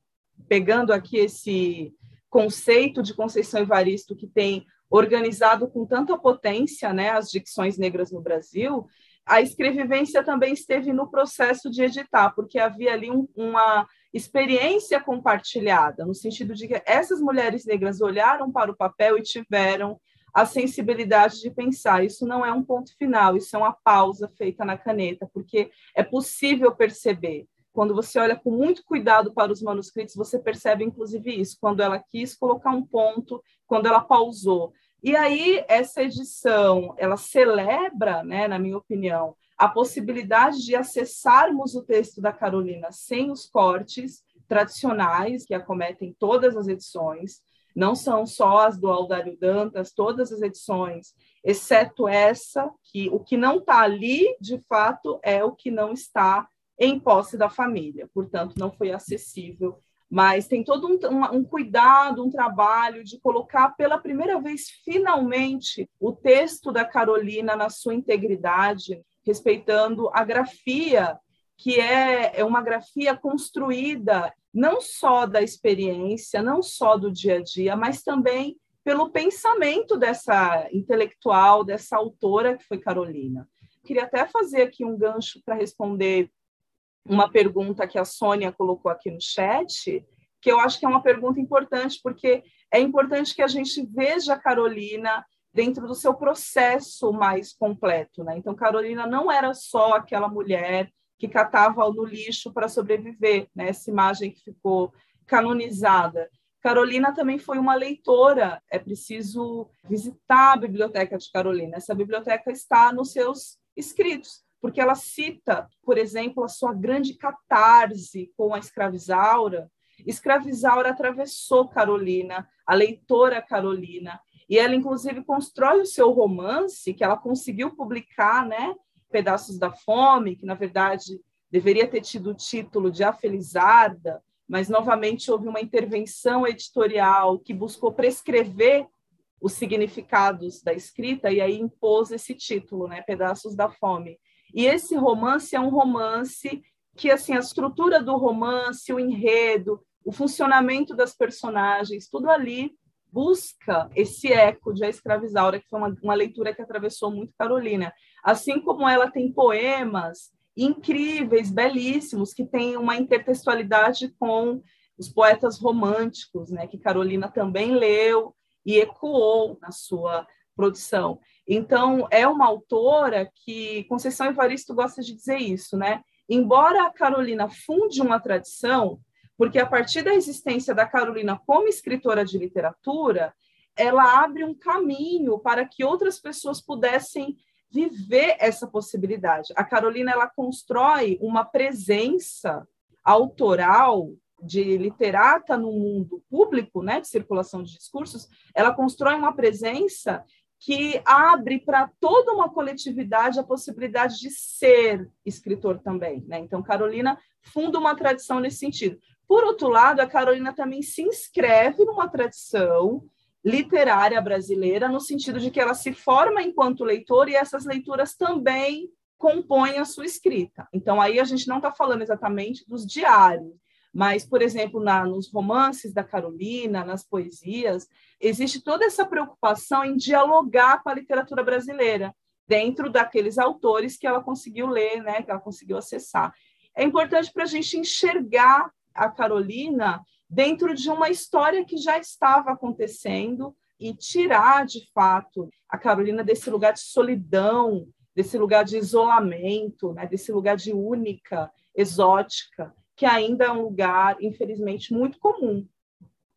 pegando aqui esse conceito de Conceição Evaristo que tem organizado com tanta potência né, as dicções negras no Brasil, a escrevivência também esteve no processo de editar, porque havia ali um, uma experiência compartilhada, no sentido de que essas mulheres negras olharam para o papel e tiveram a sensibilidade de pensar. Isso não é um ponto final, isso é uma pausa feita na caneta, porque é possível perceber. Quando você olha com muito cuidado para os manuscritos, você percebe inclusive isso, quando ela quis colocar um ponto, quando ela pausou. E aí essa edição, ela celebra, né, na minha opinião, a possibilidade de acessarmos o texto da Carolina sem os cortes tradicionais que acometem todas as edições, não são só as do Aldário Dantas, todas as edições, exceto essa, que o que não está ali, de fato, é o que não está em posse da família, portanto, não foi acessível. Mas tem todo um, um, um, cuidado, um trabalho de colocar pela primeira vez, finalmente, o texto da Carolina na sua integridade, respeitando a grafia, que é, é uma grafia construída não só da experiência, não só do dia a dia, mas também pelo pensamento dessa intelectual, dessa autora que foi Carolina. Queria até fazer aqui um gancho para responder uma pergunta que a Sônia colocou aqui no chat, que eu acho que é uma pergunta importante, porque é importante que a gente veja a Carolina dentro do seu processo mais completo. Né? Então, Carolina não era só aquela mulher que catava no lixo para sobreviver, né? essa imagem que ficou canonizada. Carolina também foi uma leitora, é preciso visitar a biblioteca de Carolina. Essa biblioteca está nos seus escritos porque ela cita, por exemplo, a sua grande catarse com a escravizaura. Escravizaura atravessou Carolina, a leitora Carolina, e ela inclusive constrói o seu romance que ela conseguiu publicar, né, Pedaços da Fome, que na verdade deveria ter tido o título de A Felizarda, mas novamente houve uma intervenção editorial que buscou prescrever os significados da escrita e aí impôs esse título, né, Pedaços da Fome. E esse romance é um romance que, assim, a estrutura do romance, o enredo, o funcionamento das personagens, tudo ali busca esse eco de A Escravizaura, que foi uma, uma leitura que atravessou muito Carolina. Assim como ela tem poemas incríveis, belíssimos, que têm uma intertextualidade com os poetas românticos, né, que Carolina também leu e ecoou na sua produção. Então, é uma autora que Conceição Evaristo gosta de dizer isso, né? Embora a Carolina funde uma tradição, porque a partir da existência da Carolina como escritora de literatura, ela abre um caminho para que outras pessoas pudessem viver essa possibilidade. A Carolina ela constrói uma presença autoral de literata no mundo público, né, de circulação de discursos, ela constrói uma presença que abre para toda uma coletividade a possibilidade de ser escritor também. Né? Então, Carolina funda uma tradição nesse sentido. Por outro lado, a Carolina também se inscreve numa tradição literária brasileira, no sentido de que ela se forma enquanto leitor e essas leituras também compõem a sua escrita. Então, aí a gente não está falando exatamente dos diários, mas, por exemplo, na, nos romances da Carolina, nas poesias, existe toda essa preocupação em dialogar com a literatura brasileira, dentro daqueles autores que ela conseguiu ler, né, que ela conseguiu acessar. É importante para a gente enxergar a Carolina dentro de uma história que já estava acontecendo e tirar, de fato, a Carolina desse lugar de solidão, desse lugar de isolamento, né, desse lugar de única, exótica, que ainda é um lugar, infelizmente, muito comum.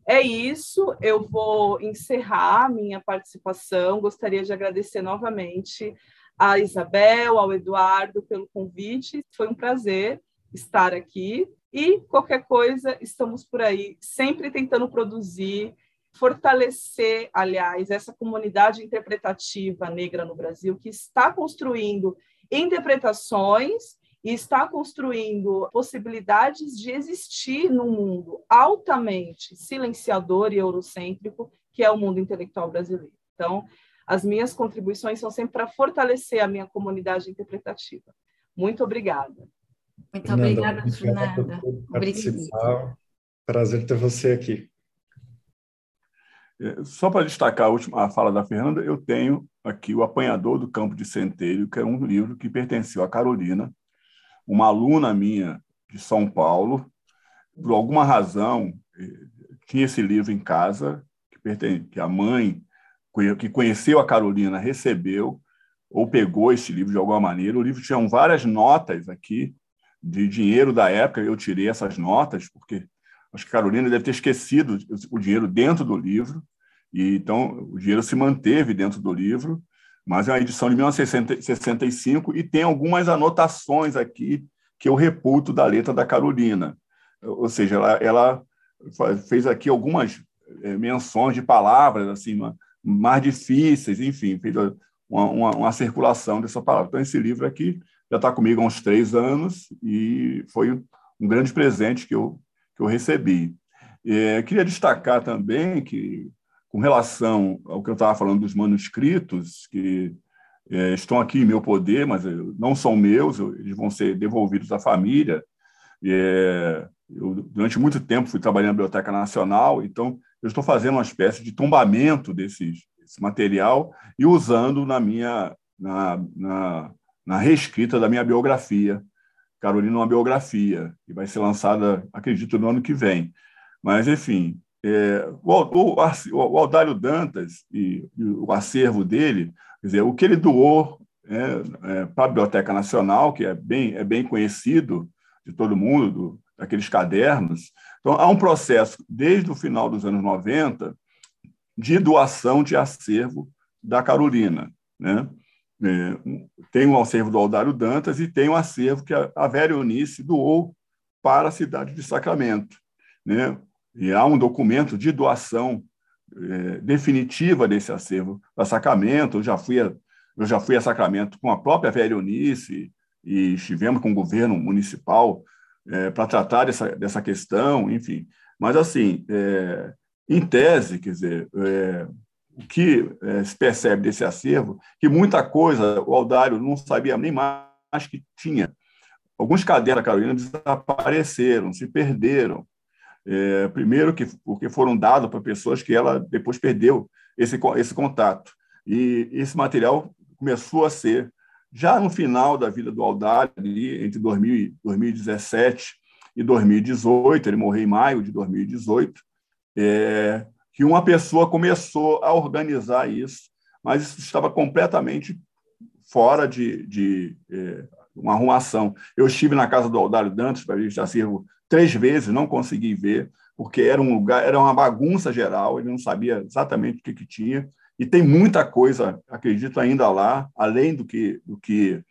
É isso, eu vou encerrar minha participação. Gostaria de agradecer novamente a Isabel, ao Eduardo pelo convite. Foi um prazer estar aqui. E qualquer coisa, estamos por aí, sempre tentando produzir, fortalecer, aliás, essa comunidade interpretativa negra no Brasil, que está construindo interpretações e está construindo possibilidades de existir num mundo altamente silenciador e eurocêntrico, que é o mundo intelectual brasileiro. Então, as minhas contribuições são sempre para fortalecer a minha comunidade interpretativa. Muito obrigada. Muito obrigada, Fernanda. Obrigada. Prazer ter você aqui. É, só para destacar a última a fala da Fernanda, eu tenho aqui O Apanhador do Campo de Centeio, que é um livro que pertenceu a Carolina, uma aluna minha de São Paulo. Por alguma razão, eh, tinha esse livro em casa, que, pertence, que a mãe, que conheceu a Carolina, recebeu ou pegou esse livro de alguma maneira. O livro tinha várias notas aqui de dinheiro da época, eu tirei essas notas, porque acho que Carolina deve ter esquecido o dinheiro dentro do livro, e então o dinheiro se manteve dentro do livro, mas é uma edição de 1965 e tem algumas anotações aqui que eu reputo da letra da Carolina. Ou seja, ela, ela fez aqui algumas é, menções de palavras assim mais difíceis, enfim, fez uma, uma, uma circulação dessa palavra. Então, esse livro aqui já está comigo há uns três anos e foi um grande presente que eu, que eu recebi. É, queria destacar também que, com relação ao que eu estava falando dos manuscritos, que é, estão aqui em meu poder, mas não são meus, eles vão ser devolvidos à família. É, eu, durante muito tempo, fui trabalhando na Biblioteca Nacional, então eu estou fazendo uma espécie de tombamento desses, desse material e usando na minha na, na, na reescrita da minha biografia, Carolina, uma biografia, que vai ser lançada, acredito, no ano que vem. Mas, enfim, é, o, o, o, Aldário Dantas e, e, o acervo dele, quer dizer, o que ele doou é, é, para a Biblioteca Nacional, que é bem, é bem conhecido de todo mundo, do, daqueles cadernos. Então, há um processo, desde o final dos anos 90, de doação de acervo da Carolina. Né? É, tem um acervo do Aldário Dantas e tem um acervo que a, a Vera Eunice doou para a cidade de Sacramento. Né? E há um documento de doação é, definitiva desse acervo para Sacramento. Eu já fui a, eu já fui a Sacramento com a própria Vera Eunice e estivemos com o governo municipal é, para tratar dessa, dessa questão, enfim. Mas, assim, é, em tese, quer dizer, é, o que é, se percebe desse acervo, que muita coisa o Aldário não sabia nem mais que tinha. Alguns cadernos da Carolina desapareceram, se perderam. É, primeiro, que, porque foram dados para pessoas que ela depois perdeu esse, esse contato. E esse material começou a ser, já no final da vida do Aldário, ali, entre 2000, 2017 e 2018, ele morreu em maio de 2018, é, que uma pessoa começou a organizar isso, mas isso estava completamente fora de, de é, uma arrumação. Eu estive na casa do Aldário Dantas para esse acervo três vezes, não consegui ver, porque era um lugar, era uma bagunça geral, ele não sabia exatamente o que, que tinha, e tem muita coisa, acredito, ainda lá, além do que, do que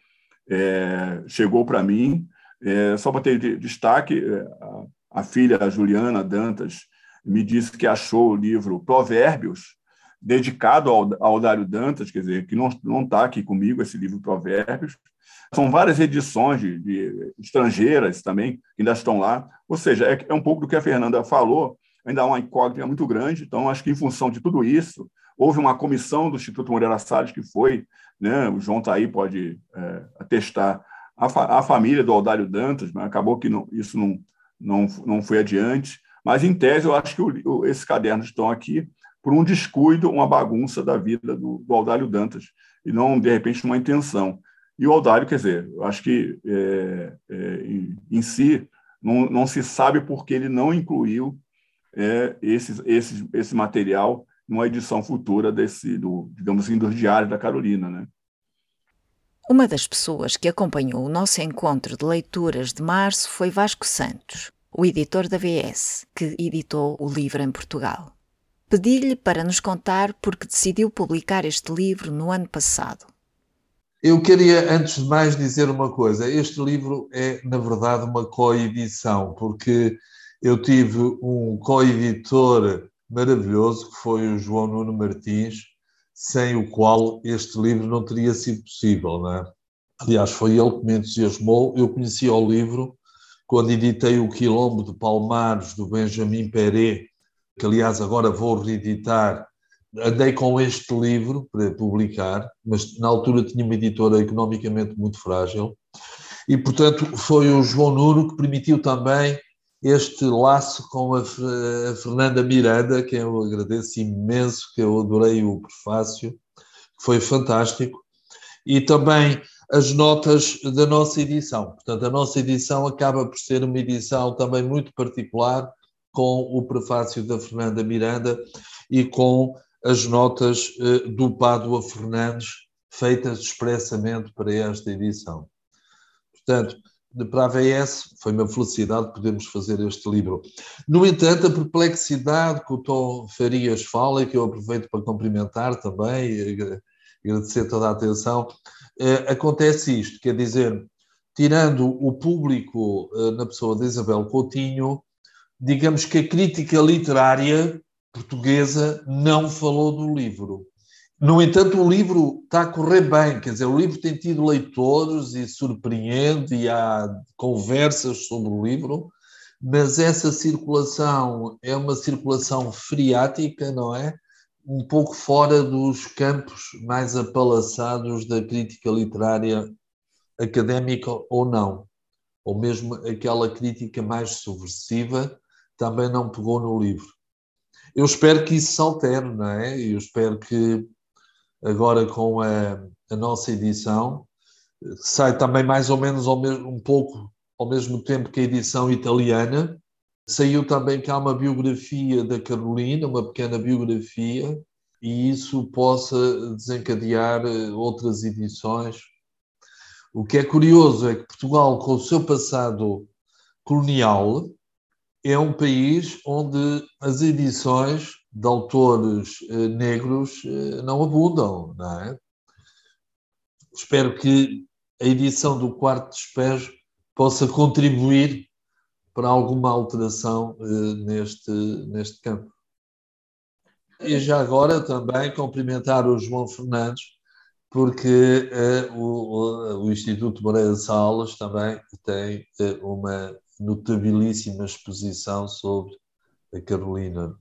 é, chegou para mim. É, só para ter destaque, a, a filha a Juliana Dantas me disse que achou o livro Provérbios, dedicado ao, ao Dário Dantas, quer dizer, que não está aqui comigo esse livro Provérbios. São várias edições de, de, estrangeiras também, que ainda estão lá. Ou seja, é, é um pouco do que a Fernanda falou, ainda há uma incógnita muito grande. Então, acho que em função de tudo isso, houve uma comissão do Instituto Moreira Salles que foi, né, o João está aí, pode é, atestar, a, fa a, família do Aldário Dantas, mas acabou que não, isso não, não, não foi adiante. Mas, em tese, eu acho que o, o, esses cadernos estão aqui por um descuido, uma bagunça da vida do, do Aldário Dantas, e não, de repente, uma intenção. E o Aldário, quer dizer, eu acho que, é, é, em, em, si, não, não se sabe por que ele não incluiu é, esse, esse, esse material numa edição futura desse, do, digamos assim, dos diários da Carolina, né? Uma das pessoas que acompanhou o nosso encontro de leituras de março foi Vasco Santos, o editor da VS, que editou o livro em Portugal. Pedi-lhe para nos contar porque decidiu publicar este livro no ano passado. Eu queria, antes de mais, dizer uma coisa. Este livro é, na verdade, uma coedição, porque eu tive um coeditor maravilhoso, que foi o João Nuno Martins, sem o qual este livro não teria sido possível. Não é? Aliás, foi ele que me entusiasmou. Eu conhecia o livro quando editei o Quilombo de Palmares, do Benjamin Perret, que aliás agora vou reeditar, andei com este livro para publicar, mas na altura tinha uma editora economicamente muito frágil, E, portanto, foi o João Nuno que permitiu também este laço com a, Fernanda Miranda, que eu agradeço imenso, que eu adorei o prefácio, foi fantástico, e também as notas da nossa edição. Portanto, a nossa edição acaba por ser uma edição também muito particular, com o prefácio da Fernanda Miranda e com as notas eh, do Pádua Fernandes, feitas expressamente para esta edição. Portanto, para a AVS foi uma felicidade podermos fazer este livro. No entanto, a perplexidade que o Tom Farias fala, e que eu aproveito para cumprimentar também, e agradecer toda a atenção, acontece isto, quer dizer, tirando o público eh, na pessoa de Isabel Coutinho, digamos que a crítica literária portuguesa não falou do livro. No entanto, o livro está a correr bem, quer dizer, o livro tem tido leitores e surpreende, e há conversas sobre o livro, mas essa circulação é uma circulação friática, não é? Um pouco fora dos campos mais apalaçados da crítica literária académica ou não. Ou mesmo aquela crítica mais subversiva também não pegou no livro. Eu espero que isso se altere, não é? Eu espero que agora com a, a nossa edição, sai também mais ou menos ao mesmo, um pouco ao mesmo tempo que a edição italiana. Saiu também que há uma biografia da Carolina, uma pequena biografia, e isso possa desencadear eh, outras edições. O que é curioso é que Portugal, com o seu passado colonial, é um país onde as edições de autores eh, negros eh, não abundam, não é? Espero que a edição do Quarto Despejo possa contribuir para alguma alteração eh, neste, neste campo. E já agora também cumprimentar o João Fernandes, porque o, o, Instituto Moreira Salles também tem uma notabilíssima exposição sobre a Carolina.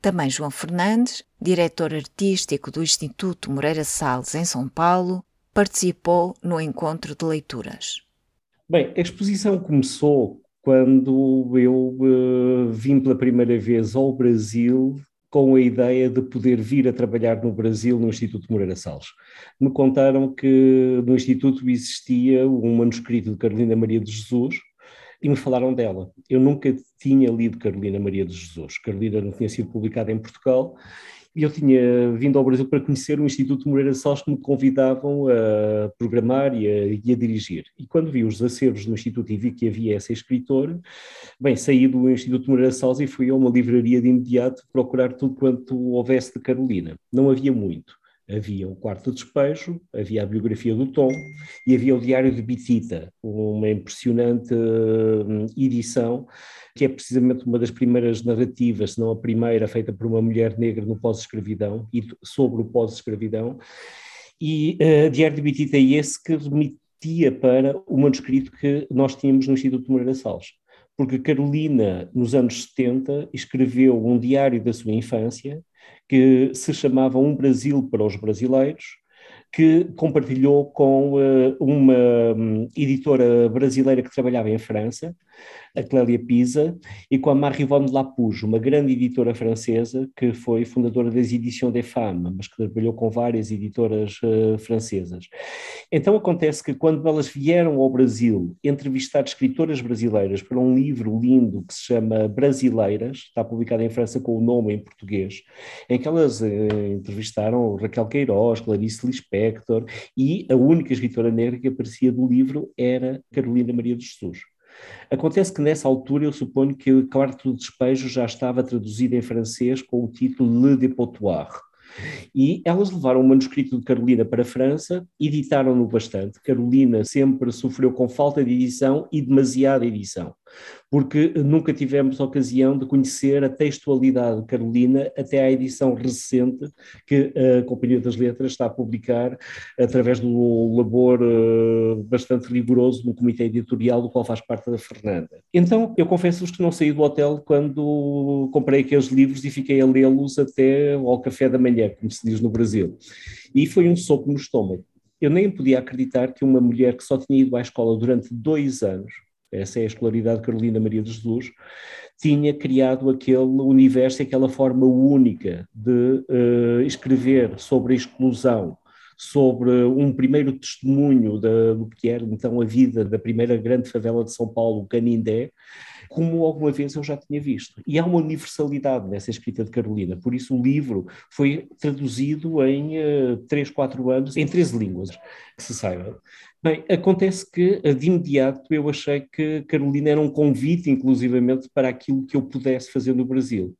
Também João Fernandes, diretor artístico do Instituto Moreira Salles em São Paulo, participou no encontro de leituras. Bem, a exposição começou quando eu uh, vim pela primeira vez ao Brasil com a ideia de poder vir a trabalhar no Brasil no Instituto Moreira Salles. Me contaram que no Instituto existia um manuscrito de Carolina Maria de Jesus, e me falaram dela. Eu nunca tinha lido Carolina Maria de Jesus. Carolina não tinha sido publicada em Portugal eu tinha vindo ao Brasil para conhecer o Instituto Moreira Salles que me convidavam a programar e a, e a, dirigir. E quando vi os acervos do Instituto e vi que havia essa escritora, bem, saí do Instituto Moreira Salles e fui a uma livraria de imediato procurar tudo quanto houvesse de Carolina. Não havia muito havia o quarto de despejo, havia a biografia do Tom e havia o Diário de Bitita, uma impressionante hum, edição que é precisamente uma das primeiras narrativas, se não a primeira, feita por uma mulher negra no pós-escravidão e sobre o pós-escravidão. E uh, Diário de Bitita é esse que remitia para o manuscrito que nós tínhamos no Instituto Moreira Salles porque Carolina, nos anos 70, escreveu um diário da sua infância que se chamava Um Brasil para os Brasileiros, que compartilhou com uh, uma um, editora brasileira que trabalhava em França, a Clélia Pisa, e com a Marie-Yvonne Lapouge, uma grande editora francesa que foi fundadora das Editions des Femmes, mas que trabalhou com várias editoras uh, francesas. Então acontece que quando elas vieram ao Brasil entrevistar escritoras brasileiras para um livro lindo que se chama Brasileiras, está publicado em França com o nome em português, em que elas uh, entrevistaram Raquel Queiroz, Clarice Lispector, e a única escritora negra que aparecia do livro era Carolina Maria de Jesus. Acontece que nessa altura eu suponho que o quarto do despejo já estava traduzido em francês com o título Le Dépotoir. E elas levaram o manuscrito de Carolina para a França, editaram-no bastante. Carolina sempre sofreu com falta de edição e demasiada edição porque nunca tivemos ocasião de conhecer a textualidade de Carolina até à edição recente que a Companhia das Letras está a publicar através do labor eh, bastante rigoroso no comitê editorial do qual faz parte da Fernanda. Então, eu confesso-vos que não saí do hotel quando comprei aqueles livros e fiquei a lê-los até ao café da manhã, como se diz no Brasil. E foi um soco no estômago eu nem podia acreditar que uma mulher que só tinha ido à escola durante dois anos, essa é a escolaridade de Carolina Maria de Jesus, tinha criado aquele universo, aquela forma única de uh, escrever sobre a exclusão, sobre um primeiro testemunho da, do que era então a vida da primeira grande favela de São Paulo, Canindé, como alguma vez eu já tinha visto. E há uma universalidade nessa escrita de Carolina, por isso o livro foi traduzido em uh, 3, 4 anos, em 13 línguas, que se saiba. Bem, acontece que de imediato eu achei que Carolina era um convite, inclusivamente, para aquilo que eu pudesse fazer no Brasil.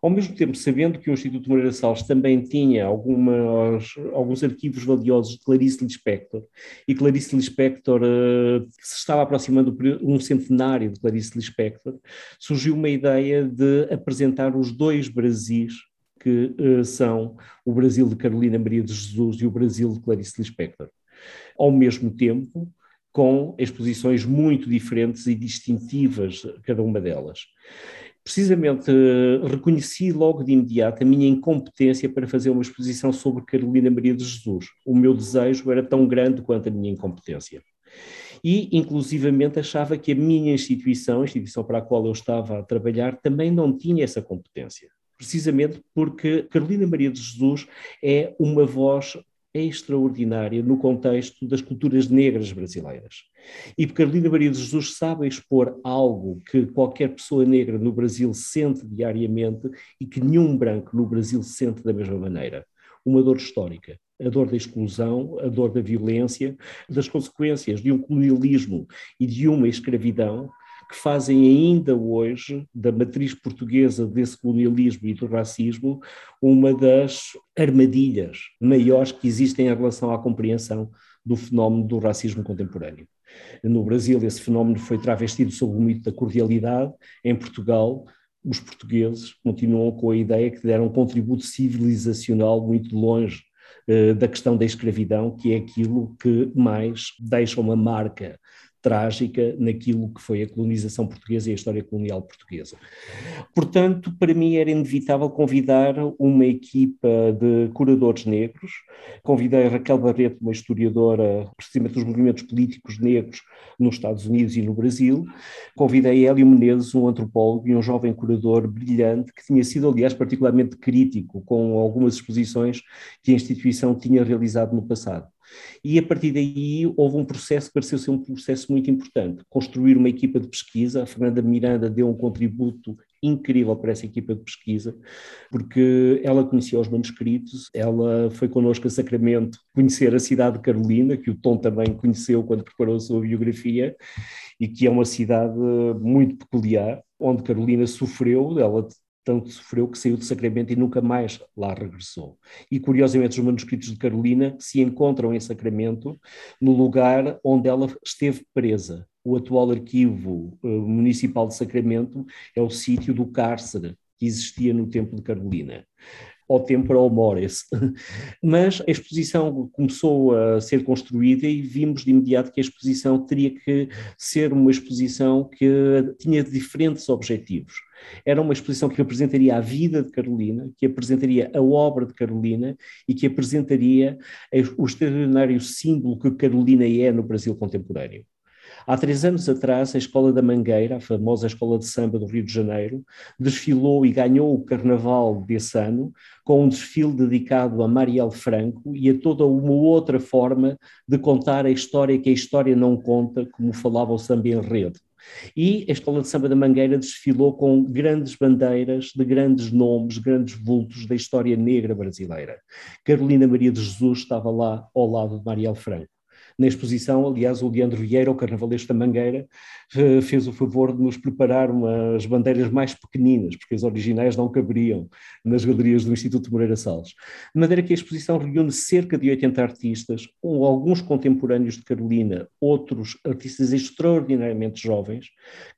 Ao mesmo tempo, sabendo que o Instituto Moreira Salles também tinha algumas, alguns arquivos valiosos de Clarice Lispector, e Clarice Lispector uh, se estava aproximando um centenário de Clarice Lispector, surgiu uma ideia de apresentar os dois Brasis que uh, são o Brasil de Carolina Maria de Jesus e o Brasil de Clarice Lispector. Ao mesmo tempo, com exposições muito diferentes e distintivas, cada uma delas precisamente reconheci logo de imediato a minha incompetência para fazer uma exposição sobre Carolina Maria de Jesus. O meu desejo era tão grande quanto a minha incompetência. E, inclusivamente, achava que a minha instituição, a instituição para a qual eu estava a trabalhar, também não tinha essa competência. Precisamente porque Carolina Maria de Jesus é uma voz extraordinária no contexto das culturas negras brasileiras. E Carolina Maria de Jesus sabe expor algo que qualquer pessoa negra no Brasil sente diariamente e que nenhum branco no Brasil sente da mesma maneira. Uma dor histórica, a dor da exclusão, a dor da violência, das consequências de um colonialismo e de uma escravidão que fazem ainda hoje da matriz portuguesa desse colonialismo e do racismo uma das armadilhas maiores que existem em relação à compreensão do fenómeno do racismo contemporâneo. No Brasil, esse fenómeno foi travestido sob o mito da cordialidade. Em Portugal, os portugueses continuam com a ideia que deram um contributo civilizacional muito longe eh, da questão da escravidão, que é aquilo que mais deixa uma marca trágica naquilo que foi a colonização portuguesa e a história colonial portuguesa. Portanto, para mim era inevitável convidar uma equipa de curadores negros. Convidei a Raquel Barreto, uma historiadora, precisamente dos movimentos políticos negros nos Estados Unidos e no Brasil. Convidei Hélio Menezes, um antropólogo e um jovem curador brilhante, que tinha sido, aliás, particularmente crítico com algumas exposições que a instituição tinha realizado no passado. E a partir daí houve um processo que pareceu ser um processo muito importante. Construir uma equipa de pesquisa, a Fernanda Miranda deu um contributo incrível para essa equipa de pesquisa, porque ela conhecia os manuscritos, ela foi connosco a Sacramento conhecer a cidade de Carolina, que o Tom também conheceu quando preparou a sua biografia, e que é uma cidade muito peculiar, onde Carolina sofreu, ela tanto sofreu que saiu de Sacramento e nunca mais lá regressou. E curiosamente os manuscritos de Carolina se encontram em Sacramento, no lugar onde ela esteve presa. O atual arquivo uh, municipal de Sacramento é o sítio do cárcere que existia no tempo de Carolina ao tempora mores. Mas a exposição começou a ser construída e vimos de imediato que a exposição teria que ser uma exposição que tinha diferentes objetivos. Era uma exposição que apresentaria a vida de Carolina, que apresentaria a obra de Carolina e que apresentaria o extraordinário símbolo que Carolina é no Brasil contemporâneo. Há três anos atrás, a Escola da Mangueira, a famosa Escola de Samba do Rio de Janeiro, desfilou e ganhou o carnaval desse ano com um desfile dedicado a Marielle Franco e a toda uma outra forma de contar a história que a história não conta, como falava o samba em rede. E a Escola de Samba da Mangueira desfilou com grandes bandeiras de grandes nomes, grandes vultos da história negra brasileira. Carolina Maria de Jesus estava lá ao lado de Marielle Franco na exposição. Aliás, o Leandro Vieira, o carnavalesco da Mangueira, eh, fez o favor de nos preparar umas bandeiras mais pequeninas, porque as originais não caberiam nas galerias do Instituto Moreira Salles. De maneira que a exposição reúne cerca de 80 artistas, com alguns contemporâneos de Carolina, outros artistas extraordinariamente jovens,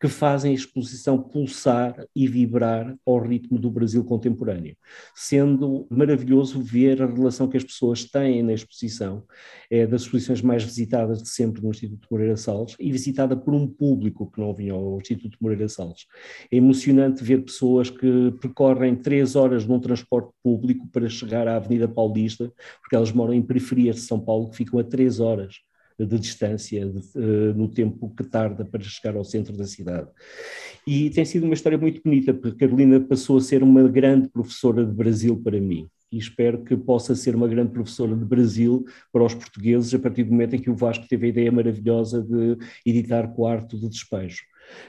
que fazem a exposição pulsar e vibrar ao ritmo do Brasil contemporâneo, sendo maravilhoso ver a relação que as pessoas têm na exposição. É das exposições mais visitada de sempre no Instituto Moreira Salles e visitada por um público que não vinha ao Instituto Moreira Salles. É emocionante ver pessoas que percorrem três horas num transporte público para chegar à Avenida Paulista, porque elas moram em periferias de São Paulo que ficam a três horas de distância de, uh, no tempo que tarda para chegar ao centro da cidade. E tem sido uma história muito bonita, porque Carolina passou a ser uma grande professora de Brasil para mim. E espero que possa ser uma grande professora de Brasil para os portugueses a partir do momento em que o Vasco teve a ideia maravilhosa de editar Quarto de Despejo.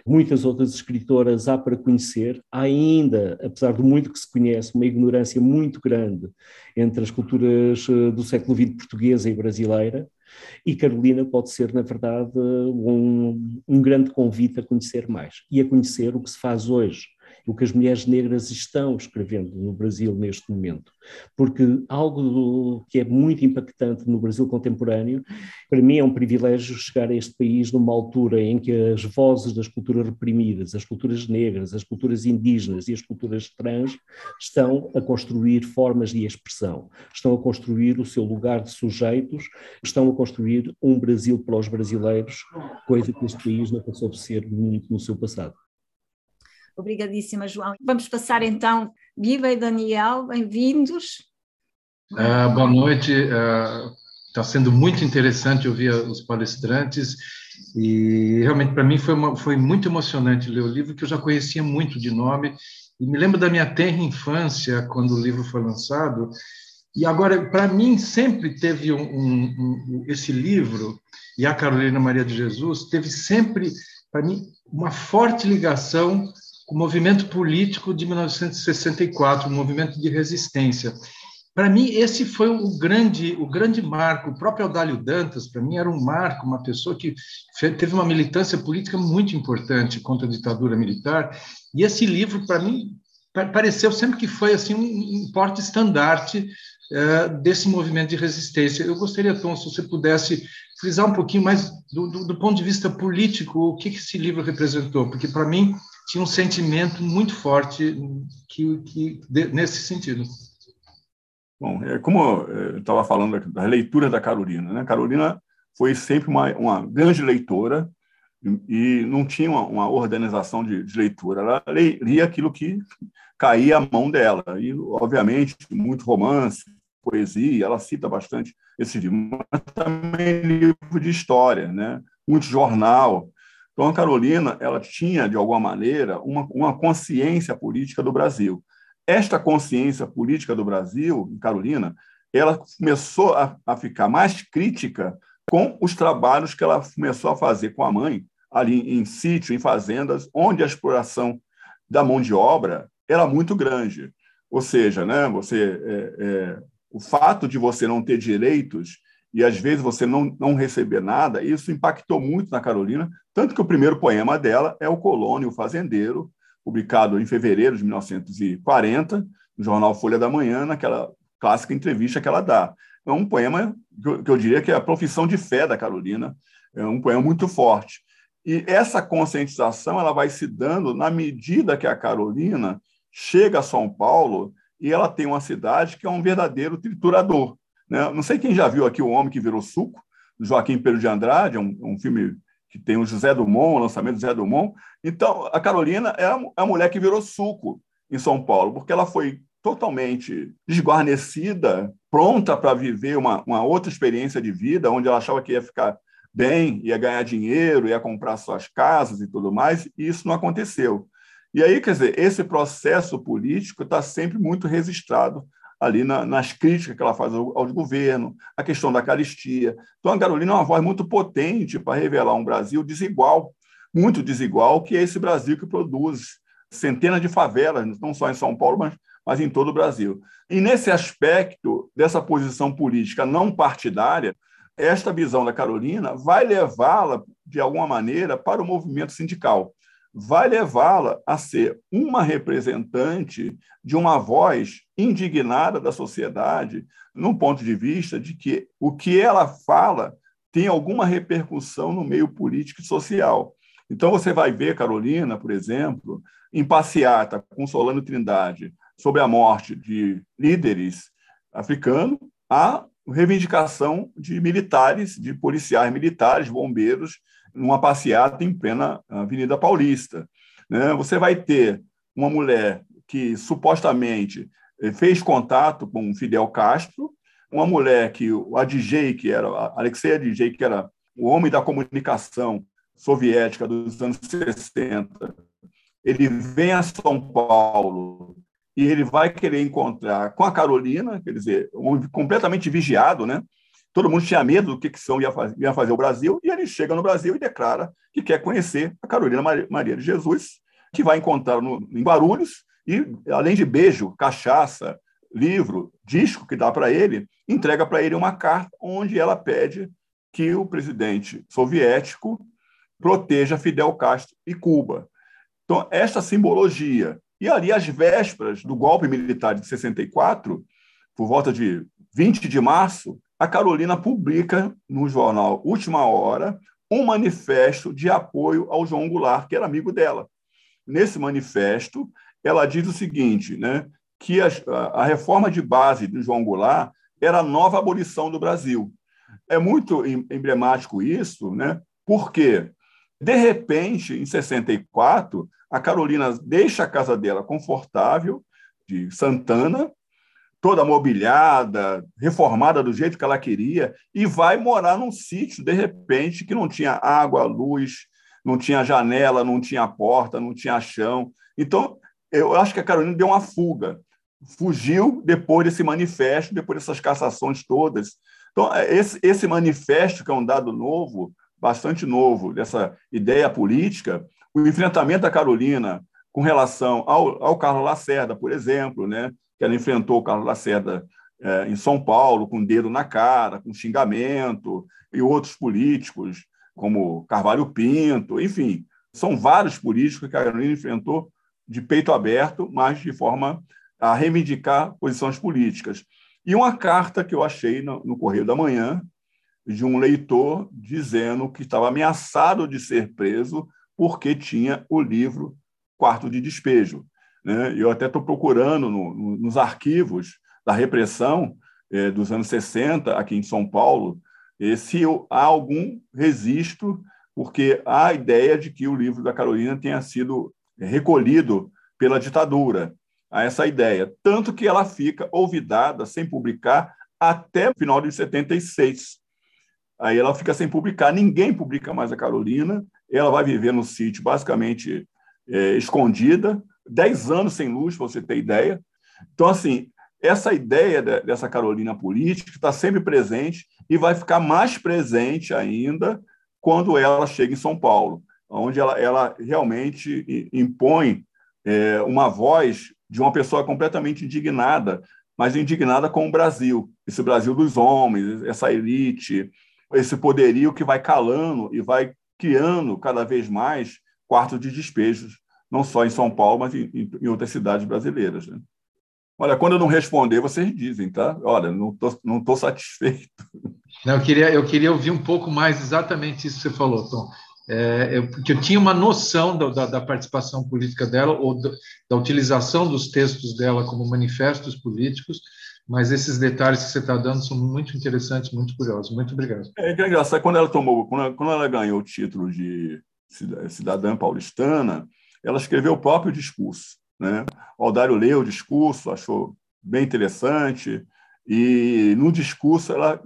Muitas outras escritoras há para conhecer, há ainda, apesar do muito que se conhece, uma ignorância muito grande entre as culturas eh, do século XX portuguesa e brasileira, e Carolina pode ser, na verdade, um, um grande convite a conhecer mais e a conhecer o que se faz hoje o que as mulheres negras estão escrevendo no Brasil neste momento. Porque algo do, que é muito impactante no Brasil contemporâneo, para mim é um privilégio chegar a este país numa altura em que as vozes das culturas reprimidas, as culturas negras, as culturas indígenas e as culturas trans estão a construir formas de expressão, estão a construir o seu lugar de sujeitos, estão a construir um Brasil para os brasileiros, coisa que este país não passou de ser muito no seu passado. Obrigadíssima, João. Vamos passar então, Guiba e Daniel, bem-vindos. Uh, boa noite. Está uh, sendo muito interessante ouvir os palestrantes e realmente para mim foi, uma, foi muito emocionante ler o livro que eu já conhecia muito de nome e me lembro da minha tenra infância quando o livro foi lançado e agora para mim sempre teve um, um, um, esse livro e a Carolina Maria de Jesus teve sempre para mim uma forte ligação o movimento político de 1964, o movimento de resistência. Para mim, esse foi o grande, o grande marco. O próprio Audálio Dantas, para mim, era um marco, uma pessoa que teve uma militância política muito importante contra a ditadura militar. E esse livro, para mim, pareceu sempre que foi assim um, um porte estandarte uh, desse movimento de resistência. Eu gostaria, Tom, se você pudesse frisar um pouquinho mais do, do, do ponto de vista político, o que, que esse livro representou, porque para mim tinha um sentimento muito forte que, que nesse sentido. Bom, é como eu estava falando da leitura da Carolina, né? Carolina foi sempre uma, uma grande leitora e não tinha uma, uma organização de, de, leitura. Ela lia aquilo que caía à mão dela. E, obviamente, muito romance, poesia, ela cita bastante esse livro, mas também livro de história, né? muito jornal. Então, a Carolina ela tinha, de alguma maneira, uma, uma consciência política do Brasil. Esta consciência política do Brasil, Carolina, ela começou a, a ficar mais crítica com os trabalhos que ela começou a fazer com a mãe, ali em sítio, em fazendas, onde a exploração da mão de obra era muito grande. Ou seja, né, você, é, é, o fato de você não ter direitos e às vezes você não, não receber nada, isso impactou muito na Carolina, tanto que o primeiro poema dela é O Colônia, o Fazendeiro, publicado em fevereiro de 1940, no jornal Folha da Manhã, naquela clássica entrevista que ela dá. É um poema que eu diria que é a profissão de fé da Carolina, é um poema muito forte. E essa conscientização ela vai se dando na medida que a Carolina chega a São Paulo e ela tem uma cidade que é um verdadeiro triturador. Né? Não sei quem já viu aqui O Homem que Virou Suco, Joaquim Pedro de Andrade, é um, um filme que tem o José Dumont, o lançamento do José Dumont. Então, a Carolina é a, é a mulher que virou suco em São Paulo, porque ela foi totalmente desguarnecida, pronta para viver uma, uma outra experiência de vida, onde ela achava que ia ficar bem, ia ganhar dinheiro, ia comprar suas casas e tudo mais, e isso não aconteceu. E aí, quer dizer, esse processo político está sempre muito registrado ali na, nas críticas que ela faz ao, ao, governo, a questão da caristia. Então, a Carolina é uma voz muito potente para revelar um Brasil desigual, muito desigual, que é esse Brasil que produz centenas de favelas, não só em São Paulo, mas, mas em todo o Brasil. E nesse aspecto dessa posição política não partidária, esta visão da Carolina vai levá-la, de alguma maneira, para o movimento sindical vai levá-la a ser uma representante de uma voz indignada da sociedade, num ponto de vista de que o que ela fala tem alguma repercussão no meio político e social. Então, você vai ver Carolina, por exemplo, em passeata com Solano Trindade sobre a morte de líderes africanos, há reivindicação de militares, de policiais militares, bombeiros, numa passeata em plena Avenida Paulista. Né? Você vai ter uma mulher que supostamente eh, fez contato com Fidel Castro, uma mulher que o Adjei, que era Alexei Adjei, que era o homem da comunicação soviética dos anos 60, ele vem a São Paulo e ele vai querer encontrar com a Carolina, quer dizer, um, completamente vigiado, né? Todo mundo tinha medo do que, que São ia fazer, ia fazer o Brasil, e ele chega no Brasil e declara que quer conhecer a Carolina Maria de Jesus, que vai encontrar no, em Guarulhos, e além de beijo, cachaça, livro, disco que dá para ele, entrega para ele uma carta onde ela pede que o presidente soviético proteja Fidel Castro e Cuba. Então, esta simbologia e ali, às vésperas do golpe militar de 64, por volta de 20 de março, a Carolina publica no jornal Última Hora um manifesto de apoio ao João Goulart, que era amigo dela. Nesse manifesto, ela diz o seguinte, né, que a, a reforma de base do João Goulart era a nova abolição do Brasil. É muito emblemático isso, né, porque, de repente, em 64, a Carolina deixa a casa dela confortável, de Santana, toda mobiliada, reformada do jeito que ela queria, e vai morar num sítio, de repente, que não tinha água, luz, não tinha janela, não tinha porta, não tinha chão. Então, eu acho que a Carolina deu uma fuga. Fugiu depois desse manifesto, depois dessas cassações todas. Então, esse, esse manifesto, que é um dado novo, bastante novo, dessa ideia política, o enfrentamento da Carolina com relação ao, ao Carlos Lacerda, por exemplo, né, que ela enfrentou o Carlos Lacerda é, em São Paulo, com dedo na cara, com xingamento, e outros políticos, como Carvalho Pinto, enfim, são vários políticos que a Carolina enfrentou de peito aberto, mas de forma a reivindicar posições políticas. E uma carta que eu achei no, no Correio da Manhã, de um leitor dizendo que estava ameaçado de ser preso porque tinha o livro Quarto de Despejo. Né? Eu até estou procurando no, no, nos arquivos da repressão eh, dos anos 60, aqui em São Paulo, eh, se há algum registro, porque há a ideia de que o livro da Carolina tenha sido recolhido pela ditadura. Há essa ideia. Tanto que ela fica olvidada, sem publicar, até o final de 76. Aí ela fica sem publicar, ninguém publica mais a Carolina, ela vai viver no sítio basicamente é, escondida, 10 anos sem luz, para você ter ideia. Então, assim, essa ideia dessa Carolina política está sempre presente e vai ficar mais presente ainda quando ela chega em São Paulo, onde ela, ela realmente impõe é, uma voz de uma pessoa completamente indignada, mas indignada com o Brasil, esse Brasil dos homens, essa elite, esse poderio que vai calando e vai criando cada vez mais quartos de despejos, não só em São Paulo, mas em, em outras cidades brasileiras. Né? Olha, quando eu não responder, vocês dizem, tá? Olha, não estou não tô satisfeito. Não, eu, queria, eu queria ouvir um pouco mais exatamente isso que você falou, Tom. É, eu, porque eu tinha uma noção da, da, da participação política dela, ou da, da utilização dos textos dela como manifestos políticos, mas esses detalhes que você está dando são muito interessantes, muito curiosos. Muito obrigado. É, que é engraçado, quando ela tomou, quando ela, quando ela ganhou o título de cidadã paulistana, ela escreveu o próprio discurso. Né? O Aldário leu o discurso, achou bem interessante, e no discurso ela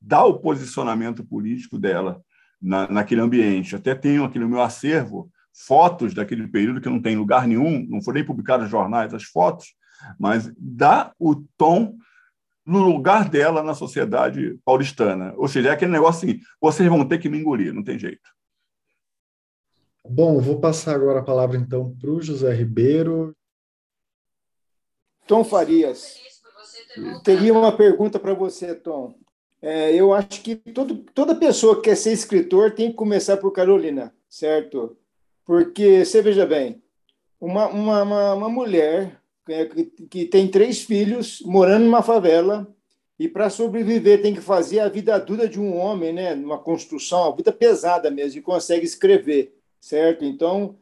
dá o posicionamento político dela na, naquele ambiente. Até tenho aqui no meu acervo fotos daquele período que não tem lugar nenhum, não foram nem publicadas nos jornais as fotos, mas dá o tom no lugar dela na sociedade paulistana. Ou seja, é aquele negócio assim, vocês vão ter que me engolir, não tem jeito. Bom, vou passar agora a palavra então para o José Ribeiro. Tom Farias, teria uma pergunta para você, Tom. É, eu acho que todo, toda pessoa que quer ser escritor tem que começar por Carolina, certo? Porque, você veja bem, uma, uma, uma, uma mulher é, que, que tem três filhos, morando numa favela, e para sobreviver tem que fazer a vida dura de um homem, né? Uma construção, uma vida pesada mesmo, e consegue escrever, certo? Então,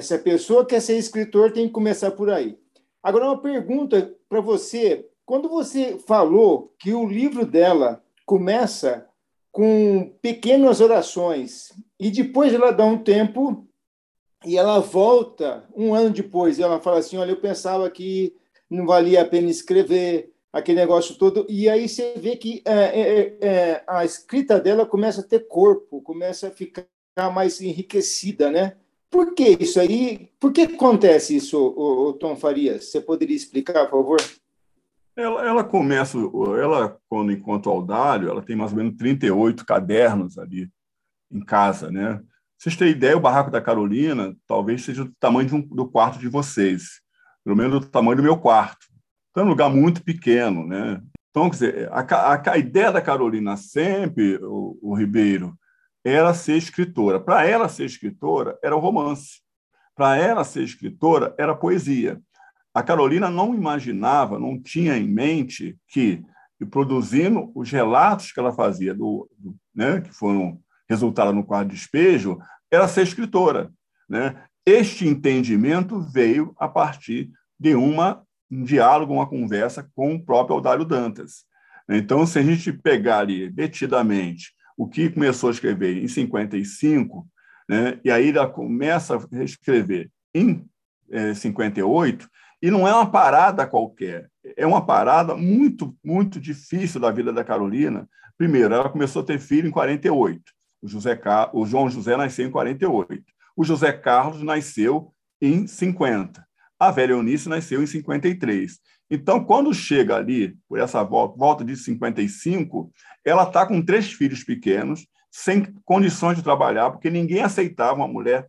se a pessoa quer ser escritor, tem que começar por aí. Agora, uma pergunta para você, quando você falou que o livro dela começa com pequenas orações e depois ela dá um tempo e ela volta um ano depois e ela fala assim, olha, eu pensava que não valia a pena escrever aquele negócio todo e aí você vê que é, é, é, a escrita dela começa a ter corpo, começa a ficar mais enriquecida, né? Por que isso aí? Por que acontece isso, o, Tom Farias? Você poderia explicar, por favor? Ela, ela começa, ela, quando encontra o ela tem mais ou menos 38 cadernos ali em casa, né? Vocês têm ideia, o barraco da Carolina talvez seja do tamanho um, do quarto de vocês, pelo menos do tamanho do meu quarto. Então, é um lugar muito pequeno, né? Então, quer dizer, a, a, a ideia da Carolina sempre, o, o Ribeiro, era ser escritora. Para ela ser escritora, era o romance. Para ela ser escritora, era poesia. A Carolina não imaginava, não tinha em mente que, produzindo os relatos que ela fazia, do, do né, que foram resultado no quadro de despejo, era ser escritora. Né? Este entendimento veio a partir de uma, um diálogo, uma conversa com o próprio Aldário Dantas. Então, se a gente pegar ali detidamente o que começou a escrever em 55, né, e aí ela começa a escrever em é, 58, e não é uma parada qualquer, é uma parada muito, muito difícil da vida da Carolina. Primeiro, ela começou a ter filho em 48. O, José, o João José nasceu em 48. O José Carlos nasceu em 50. A velha Eunice nasceu em 53. Então, quando chega ali, por essa volta, volta de 55, ela está com três filhos pequenos, sem condições de trabalhar, porque ninguém aceitava uma mulher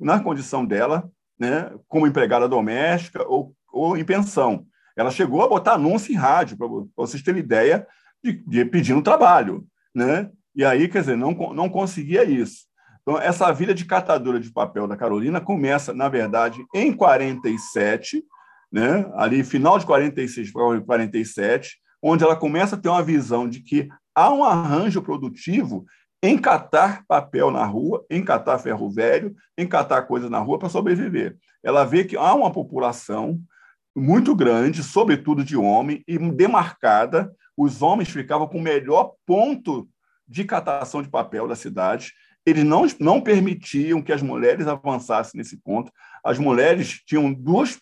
na condição dela né, como empregada doméstica ou, ou em pensão. Ela chegou a botar anúncio em rádio, para vocês terem ideia, de, de pedindo trabalho. Né? E aí, quer dizer, não, não conseguia isso. Então, essa vida de catadora de papel da Carolina começa, na verdade, em 47, né? ali final de 46 para 47, onde ela começa a ter uma visão de que há um arranjo produtivo encatar papel na rua, encatar ferro velho, encatar coisas na rua para sobreviver. Ela vê que há uma população muito grande, sobretudo de homem, e demarcada. Os homens ficavam com o melhor ponto de catação de papel da cidade. Eles não, não permitiam que as mulheres avançassem nesse ponto. As mulheres tinham dois,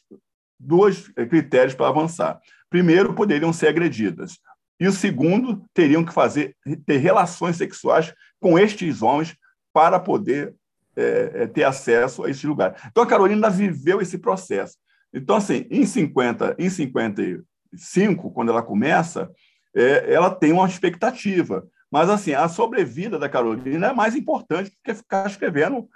dois critérios para avançar. Primeiro, poderiam ser agredidas. E o segundo, teriam que fazer ter relações sexuais com estes homens para poder é, ter acesso a esse lugar. Então a Carolina viveu esse processo. Então assim, em 50, em 55, quando ela começa, é, ela tem uma expectativa, mas assim a sobrevida da Carolina é mais importante do que ficar escrevendo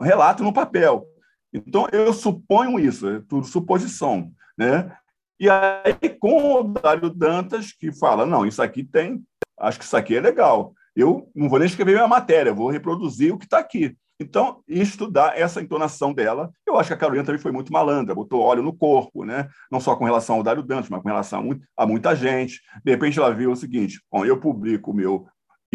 relato no papel. Então eu suponho isso, é tudo suposição, né? E aí, com o Dário Dantas, que fala: não, isso aqui tem, acho que isso aqui é legal. Eu não vou nem escrever minha matéria, vou reproduzir o que está aqui. Então, estudar essa entonação dela, eu acho que a Carolina também foi muito malandra, botou óleo no corpo, né? não só com relação ao Dário Dantas, mas com relação a muita gente. De repente, ela viu o seguinte: bom, eu publico o meu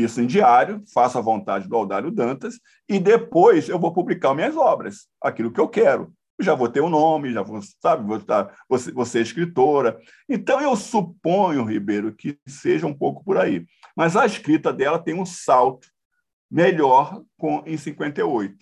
isso em diário, faço a vontade do Aldário Dantas, e depois eu vou publicar minhas obras, aquilo que eu quero já vou ter o um nome, já vou, sabe, vou, você, escritora. Então, eu suponho, Ribeiro, que seja um pouco por aí. Mas a escrita dela tem um salto melhor com, em 58,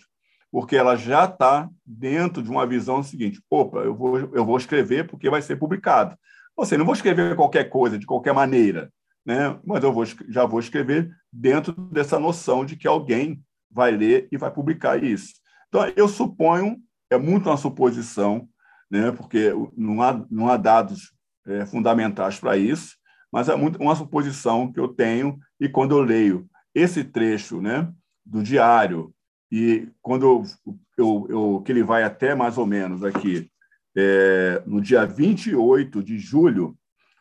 porque ela já está dentro de uma visão seguinte: opa, eu vou, eu vou escrever porque vai ser publicado. Ou seja, não vou escrever qualquer coisa, de qualquer maneira, né? mas eu vou, já vou escrever dentro dessa noção de que alguém vai ler e vai publicar isso. Então, eu suponho é muito uma suposição, né, porque não há, não há dados é, fundamentais para isso, mas é muito uma suposição que eu tenho, e quando eu leio esse trecho né, do diário, e quando eu, eu, eu, que ele vai até mais ou menos aqui, é, no dia 28 de julho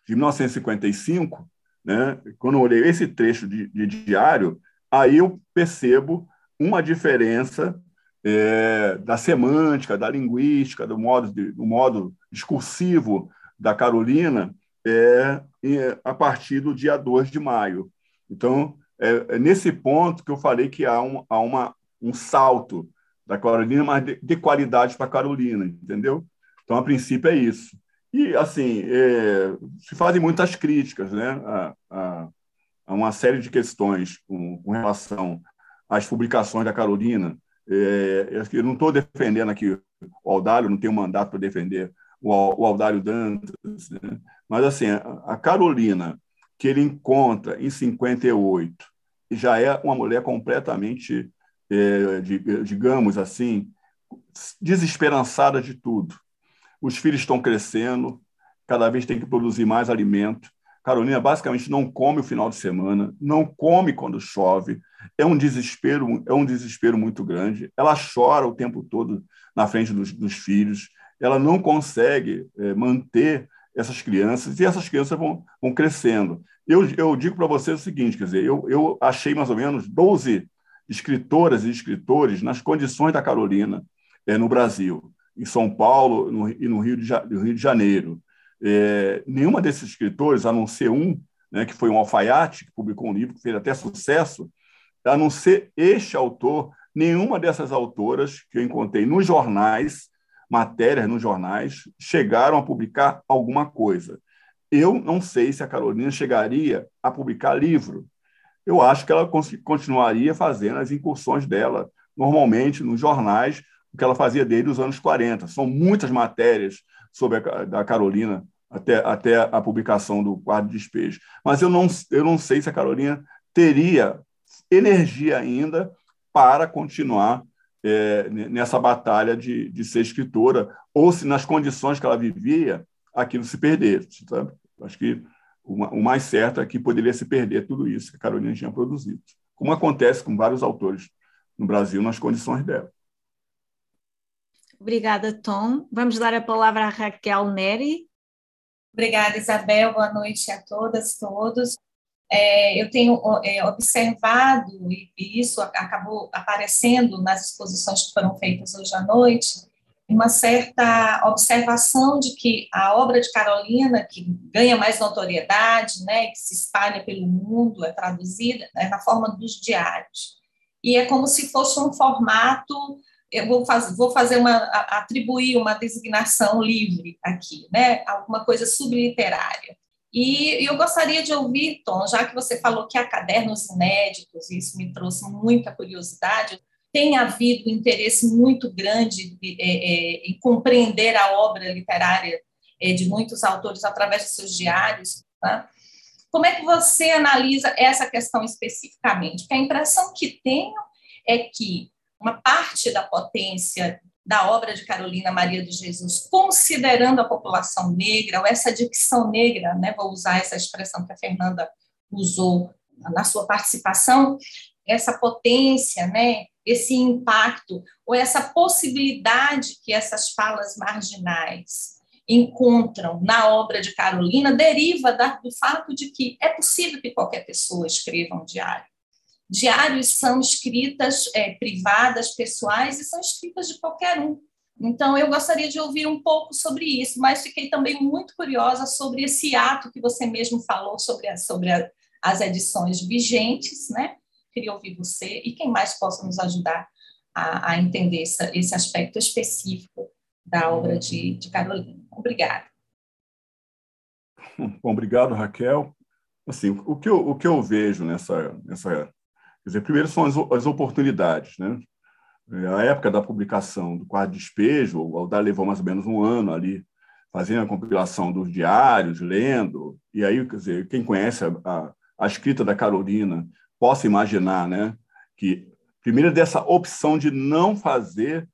de 1955, né, quando eu leio esse trecho de, de diário, aí eu percebo uma diferença é, da semântica, da linguística, do modo, de, do modo discursivo da Carolina é, a partir do dia 2 de maio. Então, é, é, nesse ponto que eu falei que há um, há uma, um salto da Carolina, mas de, de qualidade para a Carolina, entendeu? Então, a princípio é isso. E, assim, é, se fazem muitas críticas né, a, a, a uma série de questões com, com, relação às publicações da Carolina. É, eu não estou defendendo aqui o Aldário, não tenho mandato para defender o, o Aldário Dantas, né? mas, assim, a, Carolina, que ele encontra em 58, já é uma mulher completamente, é, digamos assim, desesperançada de tudo. Os filhos estão crescendo, cada vez tem que produzir mais alimento. Carolina basicamente não come o final de semana, não come quando chove. É um desespero, é um desespero muito grande. Ela chora o tempo todo na frente dos, dos filhos. Ela não consegue é, manter essas crianças e essas crianças vão, vão crescendo. Eu, eu digo para vocês o seguinte, quer dizer, eu, eu achei mais ou menos 12 escritoras e escritores nas condições da Carolina é, no Brasil, em São Paulo no, e no Rio de, no Rio de Janeiro. É, nenhuma desses escritores, a não ser um, né, que foi um alfaiate, que publicou um livro que fez até sucesso, a não ser este autor, nenhuma dessas autoras que eu encontrei nos jornais, matérias nos jornais, chegaram a publicar alguma coisa. Eu não sei se a Carolina chegaria a publicar livro. Eu acho que ela continuaria fazendo as incursões dela, normalmente nos jornais, que ela fazia desde os anos 40. São muitas matérias sobre a da Carolina até, até a publicação do quadro de despejo. Mas eu não, eu não sei se a Carolina teria energia ainda para continuar é, nessa batalha de, de ser escritora, ou se nas condições que ela vivia, aquilo se perdesse. Acho que o mais certo é que poderia se perder tudo isso que a Carolina tinha produzido, como acontece com vários autores no Brasil nas condições dela. Obrigada, Tom. Vamos dar a palavra à Raquel Neri. Obrigada, Isabel. Boa noite a todas, todos. É, eu tenho é, observado, e isso acabou aparecendo nas exposições que foram feitas hoje à noite, uma certa observação de que a obra de Carolina, que ganha mais notoriedade, né, que se espalha pelo mundo, é traduzida é na forma dos diários. E é como se fosse um formato eu vou, faz, vou fazer uma atribuir uma designação livre aqui, né? Alguma coisa subliterária. E eu gostaria de ouvir, Tom, já que você falou que há cadernos inéditos, e isso me trouxe muita curiosidade, tem havido interesse muito grande de, é, é, em compreender a obra literária é, de muitos autores através de seus diários. Tá? Como é que você analisa essa questão especificamente? Porque a impressão que tenho é que uma parte da potência da obra de Carolina Maria de Jesus, considerando a população negra, ou essa dicção negra, né, vou usar essa expressão que a Fernanda usou na sua participação, essa potência, né, esse impacto, ou essa possibilidade que essas falas marginais encontram na obra de Carolina deriva do fato de que é possível que qualquer pessoa escreva um diário diários são escritas é, privadas, pessoais, e são escritas de qualquer um. Então, eu gostaria de ouvir um pouco sobre isso, mas fiquei também muito curiosa sobre esse ato que você mesmo falou sobre, a, sobre a, as edições vigentes, né? Queria ouvir você e quem mais possa nos ajudar a, a entender essa, esse aspecto específico da obra de, de Carolina. Obrigada. Bom, obrigado, Raquel. Assim, o que eu, o que eu vejo nessa, nessa Quer dizer, primeiro são as, as oportunidades. Né? É, a época da publicação do quadro de despejo, o Aldar levou mais ou menos um ano ali fazendo a compilação dos diários, lendo, e aí, quer dizer, quem conhece a, a, a escrita da Carolina possa imaginar né, que, primeiro, dessa opção de não fazer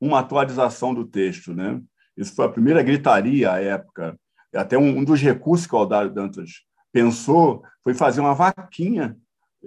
uma atualização do texto. Né? Isso foi a primeira gritaria à época. Até um, um dos recursos que o Aldário Dantas pensou foi fazer uma vaquinha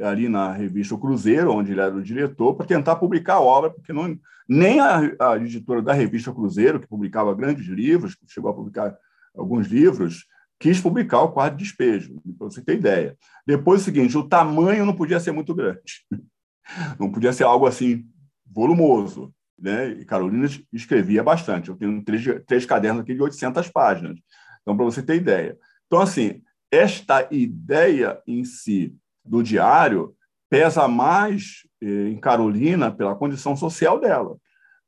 ali na revista O Cruzeiro, onde ele era o diretor, para tentar publicar a obra, porque não, nem a, a, editora da revista Cruzeiro, que publicava grandes livros, chegou a publicar alguns livros, quis publicar o quadro de despejo, para você ter ideia. Depois o seguinte, o tamanho não podia ser muito grande, não podia ser algo assim volumoso, né? E Carolina escrevia bastante. Eu tenho três, três cadernos aqui de 800 páginas. Então, para você ter ideia. Então, assim, esta ideia em si do diário pesa mais eh, em Carolina pela condição social dela.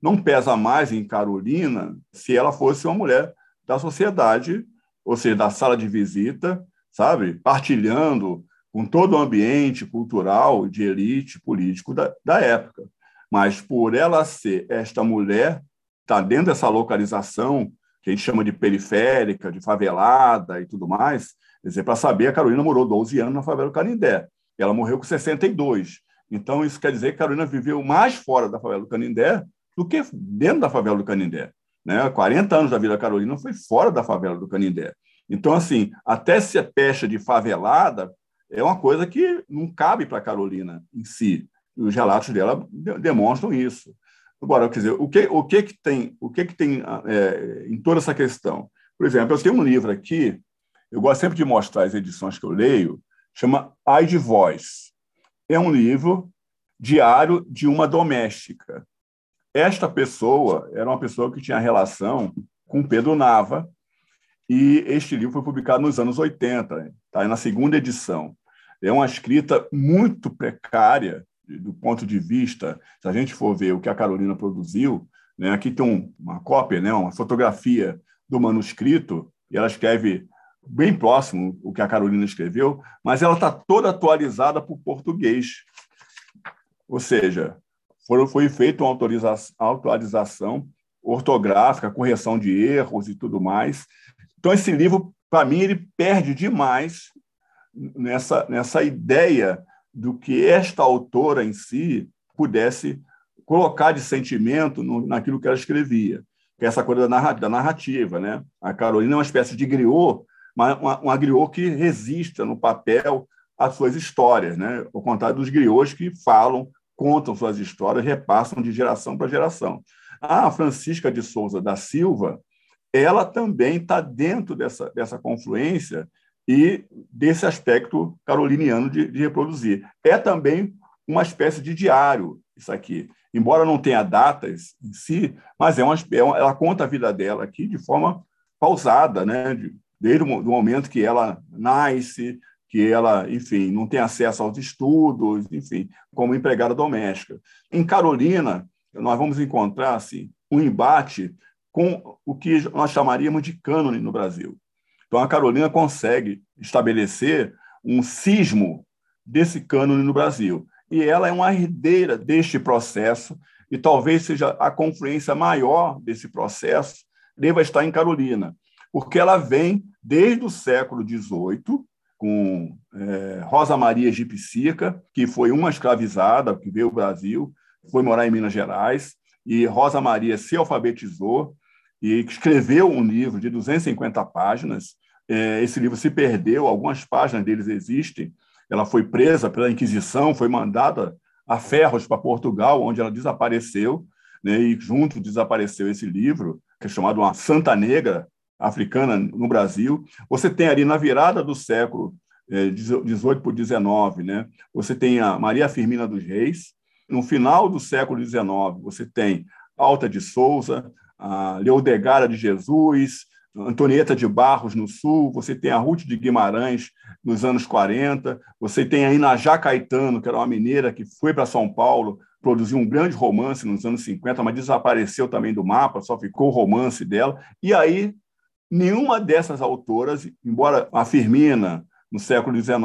Não pesa mais em Carolina se ela fosse uma mulher da sociedade, ou seja, da sala de visita, sabe? Partilhando com todo o ambiente cultural de elite político da, da época. Mas por ela ser esta mulher, está dentro dessa localização que a gente chama de periférica, de favelada e tudo mais, quer dizer, para saber, a Carolina morou 12 anos na favela do Canindé. Ela morreu com 62. Então, isso quer dizer que a Carolina viveu mais fora da favela do Canindé do que dentro da favela do Canindé. Né? 40 anos da vida da Carolina foi fora da favela do Canindé. Então, assim, até ser pecha de favelada é uma coisa que não cabe para a Carolina em si. Os relatos dela demonstram isso. Agora, quer dizer, o que, o que, que tem, o que, que tem é, em toda essa questão? Por exemplo, eu tenho um livro aqui, eu gosto sempre de mostrar as edições que eu leio, chama Ai de Voz. É um livro diário de uma doméstica. Esta pessoa era uma pessoa que tinha relação com Pedro Nava, e este livro foi publicado nos anos 80, está na segunda edição. É uma escrita muito precária do ponto de vista, se a gente for ver o que a Carolina produziu, né, aqui tem um, uma cópia, né, uma fotografia do manuscrito, e ela escreve bem próximo o que a Carolina escreveu, mas ela está toda atualizada para o português. Ou seja, foi, foi feita uma atualização ortográfica, correção de erros e tudo mais. Então, esse livro, para mim, ele perde demais nessa, nessa ideia do que esta autora em si pudesse colocar de sentimento no, naquilo que ela escrevia, que é essa coisa da narrativa. Né? A Carolina é uma espécie de griot, mas uma, uma griot que resista no papel às suas histórias, né? ao contrário dos griots que falam, contam suas histórias, repassam de geração para geração. A Francisca de Souza da Silva, ela também está dentro dessa, dessa confluência e desse aspecto caroliniano de, de, reproduzir. É também uma espécie de diário, isso aqui. Embora não tenha datas em si, mas é é uma ela conta a vida dela aqui de forma pausada, né? De, desde o momento que ela nasce, que ela, enfim, não tem acesso aos estudos, enfim, como empregada doméstica. Em Carolina, nós vamos encontrar assim, um embate com o que nós chamaríamos de cânone no Brasil. Então, a Carolina consegue estabelecer um sismo desse cânone no Brasil. E ela é uma herdeira deste processo, e talvez seja a confluência maior desse processo, deva estar em Carolina, porque ela vem desde o século XVIII, com é, Rosa Maria Egipcica, que foi uma escravizada, que veio ao Brasil, foi morar em Minas Gerais, e Rosa Maria se alfabetizou, e escreveu um livro de 250 páginas. É, esse livro se perdeu, algumas páginas deles existem. Ela foi presa pela Inquisição, foi mandada a Ferros para Portugal, onde ela desapareceu, né, e junto desapareceu esse livro, que é chamado Uma Santa Negra Africana no Brasil. Você tem ali na virada do século é, 18 por 19, né, você tem a Maria Firmina dos Reis. No final do século 19, você tem Alta de Souza, a Leodegara de Jesus, Antonieta de Barros no Sul, você tem a Ruth de Guimarães nos anos 40, você tem a Inajá Caetano, que era uma mineira que foi para São Paulo, produziu um grande romance nos anos 50, mas desapareceu também do mapa, só ficou o romance dela. E aí, nenhuma dessas autoras, embora a Firmina, no século XIX,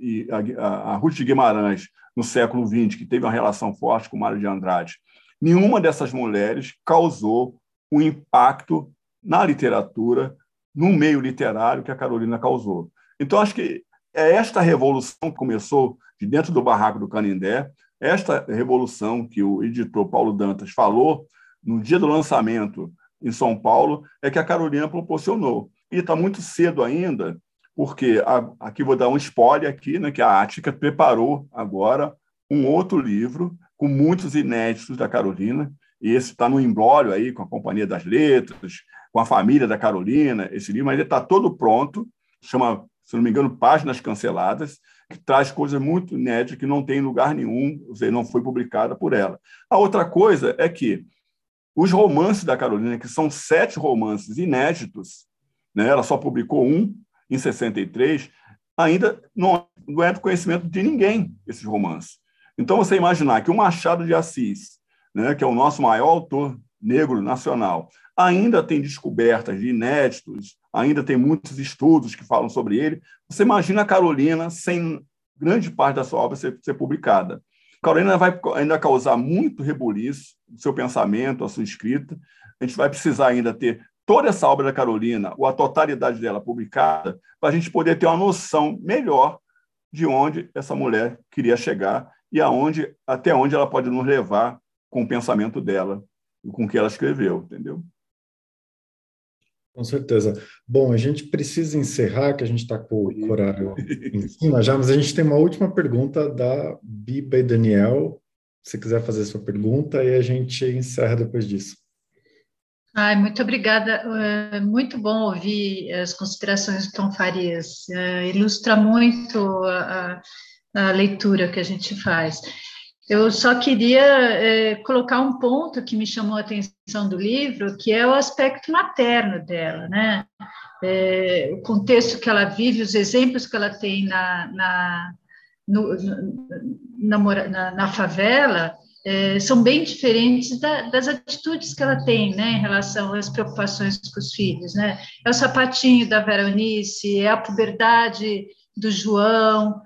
e a, a, Ruth de Guimarães, no século XX, que teve uma relação forte com Mário de Andrade, nenhuma dessas mulheres causou o impacto na literatura, no meio literário que a Carolina causou. Então, acho que é esta revolução que começou de dentro do barraco do Canindé, esta revolução que o editor Paulo Dantas falou no dia do lançamento em São Paulo, é que a Carolina proporcionou. E está muito cedo ainda, porque a, aqui vou dar um spoiler aqui, né, que a Ática preparou agora um outro livro com muitos inéditos da Carolina, e esse está no embrólio aí com a Companhia das Letras, com a família da Carolina, esse livro, mas ele está todo pronto, chama, se não me engano, Páginas Canceladas, que traz coisas muito inéditas que não tem lugar nenhum, ou não foi publicada por ela. A outra coisa é que os romances da Carolina, que são sete romances inéditos, né, ela só publicou um em 63, ainda não, não é do conhecimento de ninguém, esses romances. Então, você imaginar que o Machado de Assis, né, que é o nosso maior autor negro nacional. Ainda tem descobertas de inéditos, ainda tem muitos estudos que falam sobre ele. Você imagina a Carolina sem grande parte da sua obra ser, ser publicada. Carolina vai ainda causar muito rebuliço no seu pensamento, a sua escrita. A gente vai precisar ainda ter toda essa obra da Carolina, ou a totalidade dela publicada, para a gente poder ter uma noção melhor de onde essa mulher queria chegar e aonde, até onde ela pode nos levar com o pensamento dela com o que ela escreveu, entendeu? Com certeza. Bom, a gente precisa encerrar, que a gente está com o horário em cima já, mas a gente tem uma última pergunta da Biba e Daniel. Se quiser fazer sua pergunta, e a gente encerra depois disso. Ai, muito obrigada. É muito bom ouvir as considerações do Tom Farias. É, ilustra muito a, a, leitura que a gente faz. Eu só queria é, colocar um ponto que me chamou a atenção do livro, que é o aspecto materno dela, né? É, o contexto que ela vive, os exemplos que ela tem na, na, no, na, na, na favela, é, são bem diferentes da, das atitudes que ela tem, né, em relação às preocupações com os filhos, né? É o sapatinho da Veronice, é a puberdade do João,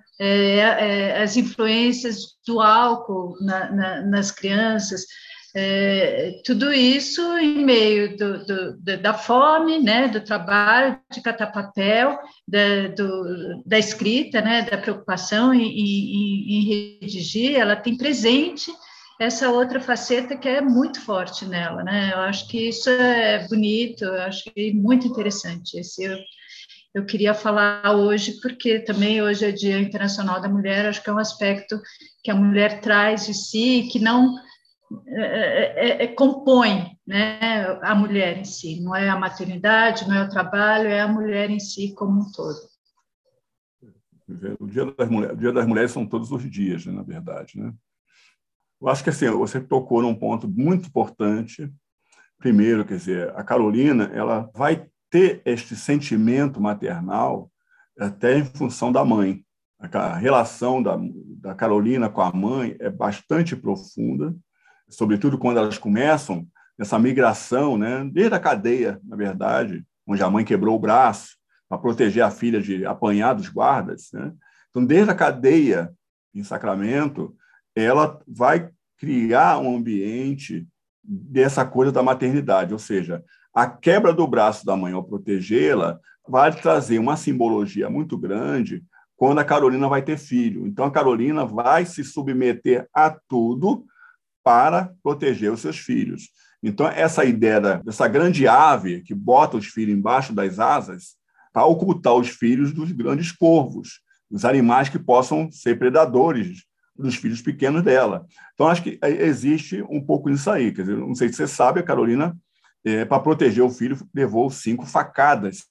as influências do álcool na, na, nas crianças, é, tudo isso em meio do, do, da fome, né, do trabalho, de catar papel, da, do, da escrita, né, da preocupação em, em, em redigir, ela tem presente essa outra faceta que é muito forte nela, né? Eu acho que isso é bonito, eu acho que é muito interessante. Esse eu, queria falar hoje, porque também hoje é Dia Internacional da Mulher, acho que é um aspecto que a mulher traz de si, que não é, é, é, compõe né, a mulher em si, não é a maternidade, não é o trabalho, é a mulher em si como um todo. O Dia das Mulheres, Dia das Mulheres são todos os dias, né, na verdade, né? Eu acho que assim, você tocou num ponto muito importante. Primeiro, quer dizer, a Carolina ela vai ter este sentimento maternal até em função da mãe. A relação da, da Carolina com a mãe é bastante profunda, sobretudo quando elas começam essa migração, né, desde a cadeia, na verdade, onde a mãe quebrou o braço para proteger a filha de apanhar dos guardas. Né? Então, desde a cadeia em Sacramento, ela vai criar um ambiente dessa coisa da maternidade, ou seja, a quebra do braço da mãe ao protegê-la vai trazer uma simbologia muito grande quando a Carolina vai ter filho. Então, a Carolina vai se submeter a tudo para proteger os seus filhos. Então, essa ideia dessa grande ave que bota os filhos embaixo das asas para ocultar os filhos dos grandes corvos, os animais que possam ser predadores dos filhos pequenos dela. Então, acho que existe um pouco disso aí. Quer dizer, não sei se você sabe, a Carolina, é, para proteger o filho, levou cinco facadas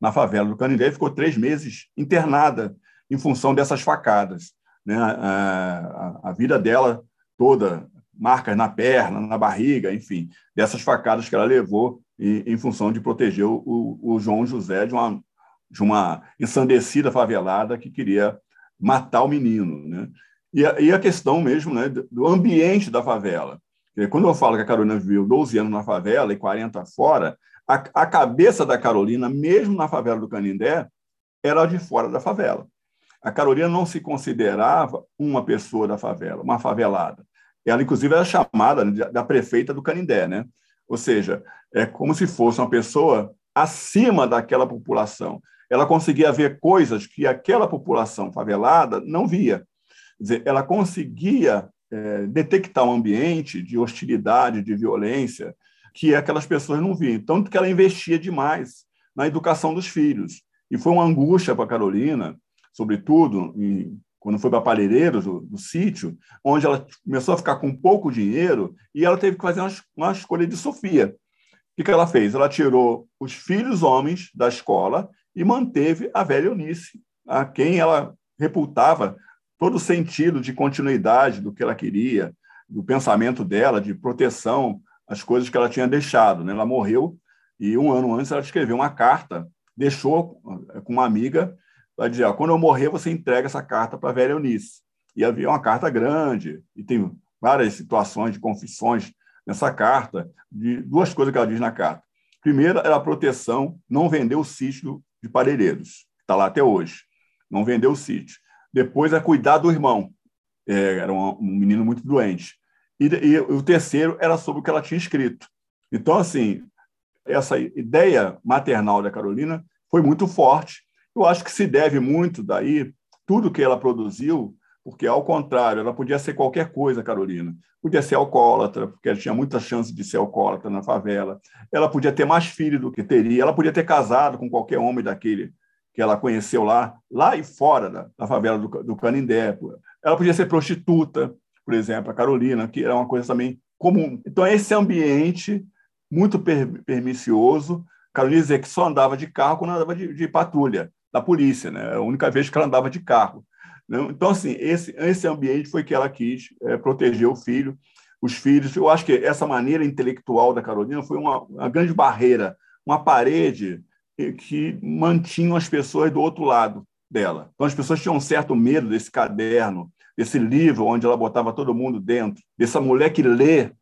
na favela do Canindé e ficou três meses internada em função dessas facadas. Né? A, a, a vida dela toda, marcas na perna, na barriga, enfim, dessas facadas que ela levou em, em função de proteger o, o, João José de uma, de uma ensandecida favelada que queria matar o menino. Né? E a, e a questão mesmo né, do ambiente da favela. Quando eu falo que a Carolina viveu 12 anos na favela e 40 fora, a, a cabeça da Carolina, mesmo na favela do Canindé, era de fora da favela. A Carolina não se considerava uma pessoa da favela, uma favelada. Ela, inclusive, era chamada da prefeita do Canindé, né? Ou seja, é como se fosse uma pessoa acima daquela população. Ela conseguia ver coisas que aquela população favelada não via dizer, ela conseguia é, detectar um ambiente de hostilidade, de violência, que aquelas pessoas não viam. Tanto que ela investia demais na educação dos filhos. E foi uma angústia para a Carolina, sobretudo em, quando foi para Palheireiros, do, do, sítio, onde ela começou a ficar com pouco dinheiro e ela teve que fazer uma, uma escolha de Sofia. O que, que ela fez? Ela tirou os filhos homens da escola e manteve a velha Eunice, a quem ela reputava todo o sentido de continuidade do que ela queria, do pensamento dela, de proteção às coisas que ela tinha deixado. Né? Ela morreu e um ano antes ela escreveu uma carta, deixou eh, com uma amiga, para dizer: quando eu morrer, você entrega essa carta para a velha Eunice. E havia uma carta grande, e tem várias situações de confissões nessa carta de duas coisas que ela diz na carta. Primeiro, era a proteção, não vender o sítio de Parelheiros, está lá até hoje. Não vendeu o sítio. Depois, é cuidar do irmão. É, era um, um, menino muito doente. E, e o terceiro era sobre o que ela tinha escrito. Então, assim, essa ideia maternal da Carolina foi muito forte. Eu acho que se deve muito daí tudo que ela produziu, porque ao contrário, ela podia ser qualquer coisa, Carolina. Podia ser alcoólatra, porque ela tinha muita chance de ser alcoólatra na favela. Ela podia ter mais filhos do que teria. Ela podia ter casado com qualquer homem daquele que ela conheceu lá, lá e fora da, da favela do, do Canindé. Ela podia ser prostituta, por exemplo, a Carolina, que era uma coisa também comum. Então, esse ambiente muito per pernicioso. Carolina dizia que só andava de carro quando andava de, de patrulha da polícia, né? Era a única vez que ela andava de carro. Né? Então, assim, esse, esse ambiente foi que ela quis é, proteger o filho, os filhos. Eu acho que essa maneira intelectual da Carolina foi uma, uma grande barreira, uma parede que mantinha as pessoas do outro lado dela. Então, as pessoas tinham um certo medo desse caderno, desse livro onde ela botava todo mundo dentro, dessa mulher que lê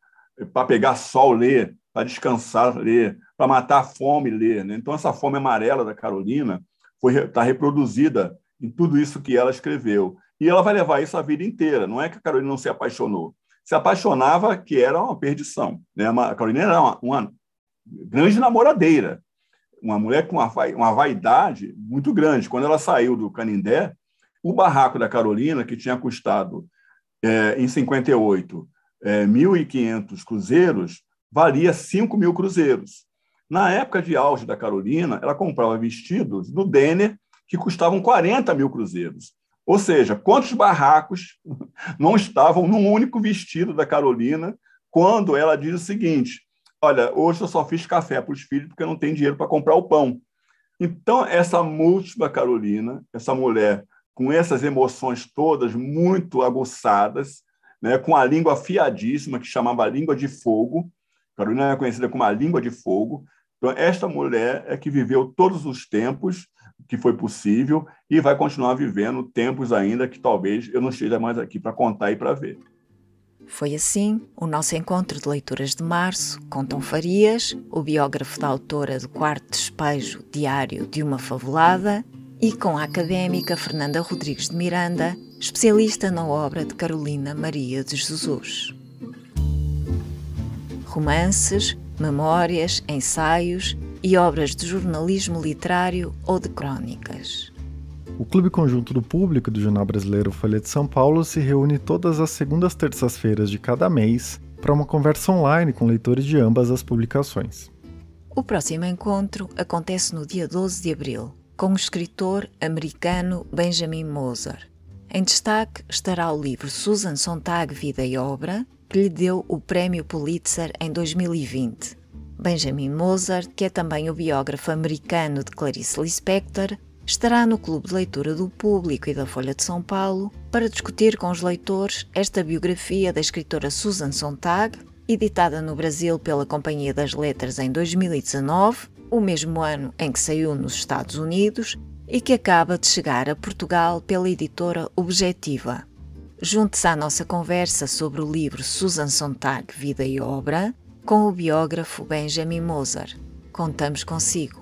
para pegar sol, lê, para descansar, ler, para matar a fome, ler. Né? Então, essa fome amarela da Carolina está reproduzida em tudo isso que ela escreveu. E ela vai levar isso a vida inteira. Não é que a Carolina não se apaixonou. Se apaixonava, que era uma perdição. Né? A Carolina era uma, uma grande namoradeira, uma mulher com uma, uma vaidade muito grande. Quando ela saiu do Canindé, o barraco da Carolina, que tinha custado, é, em 58, é, 1.500 cruzeiros, valia 5 mil cruzeiros. Na época de auge da Carolina, ela comprava vestidos do Denner que custavam 40 mil cruzeiros. Ou seja, quantos barracos não estavam num único vestido da Carolina quando ela diz o seguinte: Olha, hoje eu só fiz café para os filhos porque não tenho dinheiro para comprar o pão. Então, essa múltipla Carolina, essa mulher com essas emoções todas muito aguçadas, né, com a língua afiadíssima, que chamava língua de fogo, Carolina é conhecida como a língua de fogo. Então, esta mulher é que viveu todos os tempos que foi possível e vai continuar vivendo tempos ainda que talvez eu não esteja mais aqui para contar e para ver. Foi assim o nosso encontro de leituras de março com Tom Farias, o biógrafo da autora do quarto despejo diário de uma fabulada, e com a académica Fernanda Rodrigues de Miranda, especialista na obra de Carolina Maria de Jesus romances, memórias, ensaios e obras de jornalismo literário ou de crônicas. O Clube Conjunto do Público do Jornal Brasileiro Folha de São Paulo se reúne todas as segundas terças-feiras de cada mês para uma conversa online com leitores de ambas as publicações. O próximo encontro acontece no dia 12 de abril, com o escritor americano Benjamin Moser. Em destaque estará o livro Susan Sontag Vida e Obra, que lhe deu o Prémio Pulitzer em 2020. Benjamin Mozart, que é também o biógrafo americano de Clarice Lispector, estará no Clube de Leitura do Público e da Folha de São Paulo para discutir com os leitores esta biografia da escritora Susan Sontag, editada no Brasil pela Companhia das Letras em 2019, o mesmo ano em que saiu nos Estados Unidos, e que acaba de chegar a Portugal pela editora Objetiva. Junte-se à nossa conversa sobre o livro Susan Sontag, Vida e Obra, com o biógrafo Benjamin Moser. Contamos consigo.